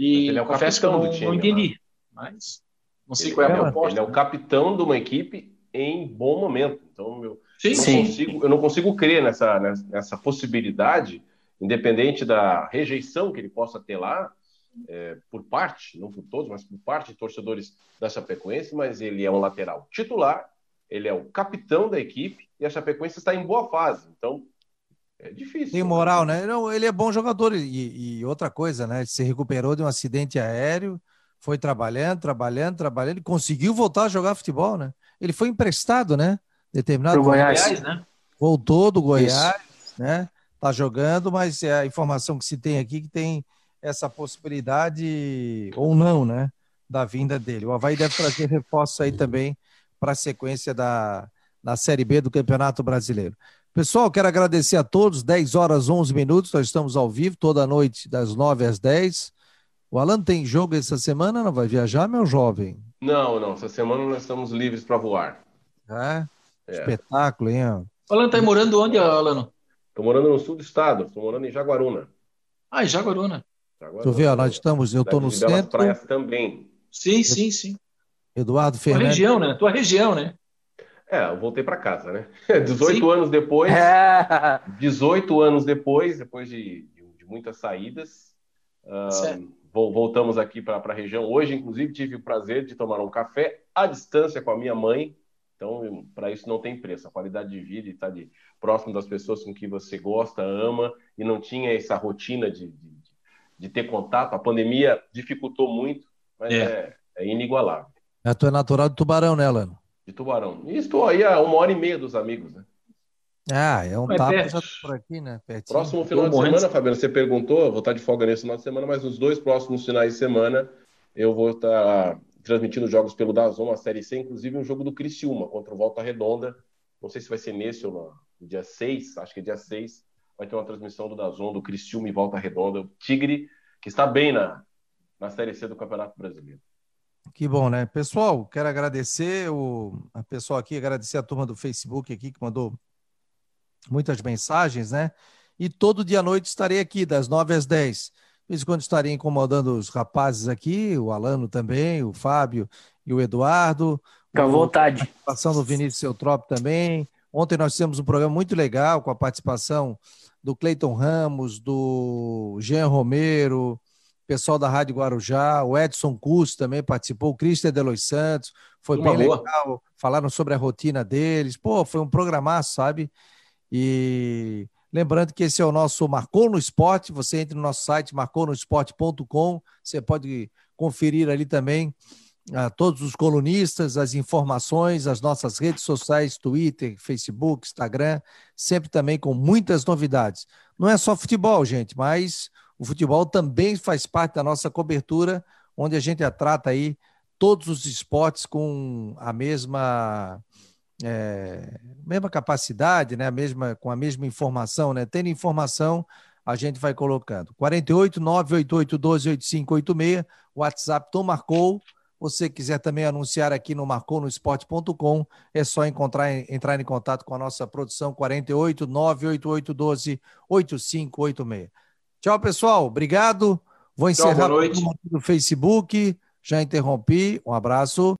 E ele é o confesso que eu não, time, não entendi. Né? Mas não sei ele qual é a proposta. Ele é o capitão de uma equipe em bom momento. Então, eu, sim, não, sim. Consigo, eu não consigo crer nessa, nessa possibilidade, independente da rejeição que ele possa ter lá, é, por parte, não por todos, mas por parte de torcedores da Chapecoense, mas ele é um lateral titular, ele é o capitão da equipe e a Chapecoense está em boa fase. Então, é difícil. Tem moral, né? Não, ele é bom jogador. E, e, outra coisa, né? Ele se recuperou de um acidente aéreo, foi trabalhando, trabalhando, trabalhando, e conseguiu voltar a jogar futebol, né? Ele foi emprestado, né? Determinado. Pro Goiás, né? Voltou do Goiás, Isso. né? Tá jogando, mas é a informação que se tem aqui que tem essa possibilidade, ou não, né? Da vinda dele. O Havaí deve trazer reforço aí também para a sequência da, da Série B do Campeonato Brasileiro. Pessoal, quero agradecer a todos. 10 horas 11 minutos, nós estamos ao vivo toda noite, das 9 às 10. O Alan tem jogo essa semana? Não vai viajar, meu jovem? Não, não. Essa semana nós estamos livres para voar. É? é? Espetáculo, hein? O Alan está morando onde, Alano? Estou morando no sul do estado. Estou morando em Jaguaruna. Ah, em Jaguaruna. Jaguaruna. Tu vê, ó, nós estamos, eu estou no centro. praias também. Sim, sim, sim. Eduardo Fernandes. Tua região, né? Tua região, né? É, eu voltei para casa, né? 18 Sim. anos depois, 18 anos depois, depois de, de muitas saídas, uh, voltamos aqui para a região. Hoje, inclusive, tive o prazer de tomar um café à distância com a minha mãe. Então, para isso não tem preço. A qualidade de vida e estar tá de, próximo das pessoas com que você gosta, ama, e não tinha essa rotina de, de, de ter contato. A pandemia dificultou muito, mas é, é, é inigualável. É, tu é natural de Tubarão, né, Lano? De Tubarão. E estou aí a uma hora e meia dos amigos, né? Ah, é um Mas tapa por aqui, né? Pertinho. Próximo final de semana, Fabiano, você perguntou, vou estar de folga nesse final de semana, mas nos dois próximos finais de semana eu vou estar transmitindo jogos pelo Dazon, a Série C, inclusive um jogo do Criciúma contra o Volta Redonda. Não sei se vai ser nesse ou no, no dia 6, acho que é dia 6, vai ter uma transmissão do Dazon, do Criciúma e Volta Redonda. O Tigre, que está bem na, na Série C do Campeonato Brasileiro. Que bom, né? Pessoal, quero agradecer o a pessoal aqui, agradecer a turma do Facebook aqui que mandou muitas mensagens, né? E todo dia à noite estarei aqui, das 9 às 10. De vez em quando estarei incomodando os rapazes aqui, o Alano também, o Fábio e o Eduardo. Fica à vontade. A participação do Vinícius Eutrop também. Ontem nós fizemos um programa muito legal com a participação do Cleiton Ramos, do Jean Romero, pessoal da Rádio Guarujá, o Edson Custo também participou, o Cristian Delois Santos, foi Uma bem boa. legal, falaram sobre a rotina deles, pô, foi um programaço, sabe? E lembrando que esse é o nosso Marcou no Esporte, você entra no nosso site marconosport.com, você pode conferir ali também a todos os colunistas, as informações, as nossas redes sociais, Twitter, Facebook, Instagram, sempre também com muitas novidades. Não é só futebol, gente, mas o futebol também faz parte da nossa cobertura, onde a gente trata aí todos os esportes com a mesma é, mesma capacidade, né? A mesma, com a mesma informação, né? Tendo informação, a gente vai colocando. 48 988 12 8586, WhatsApp Tom Marcou. Você quiser também anunciar aqui no marconosport.com, é só encontrar, entrar em contato com a nossa produção 48 988 12 8586. Tchau, pessoal. Obrigado. Vou encerrar Tchau, no Facebook. Já interrompi. Um abraço.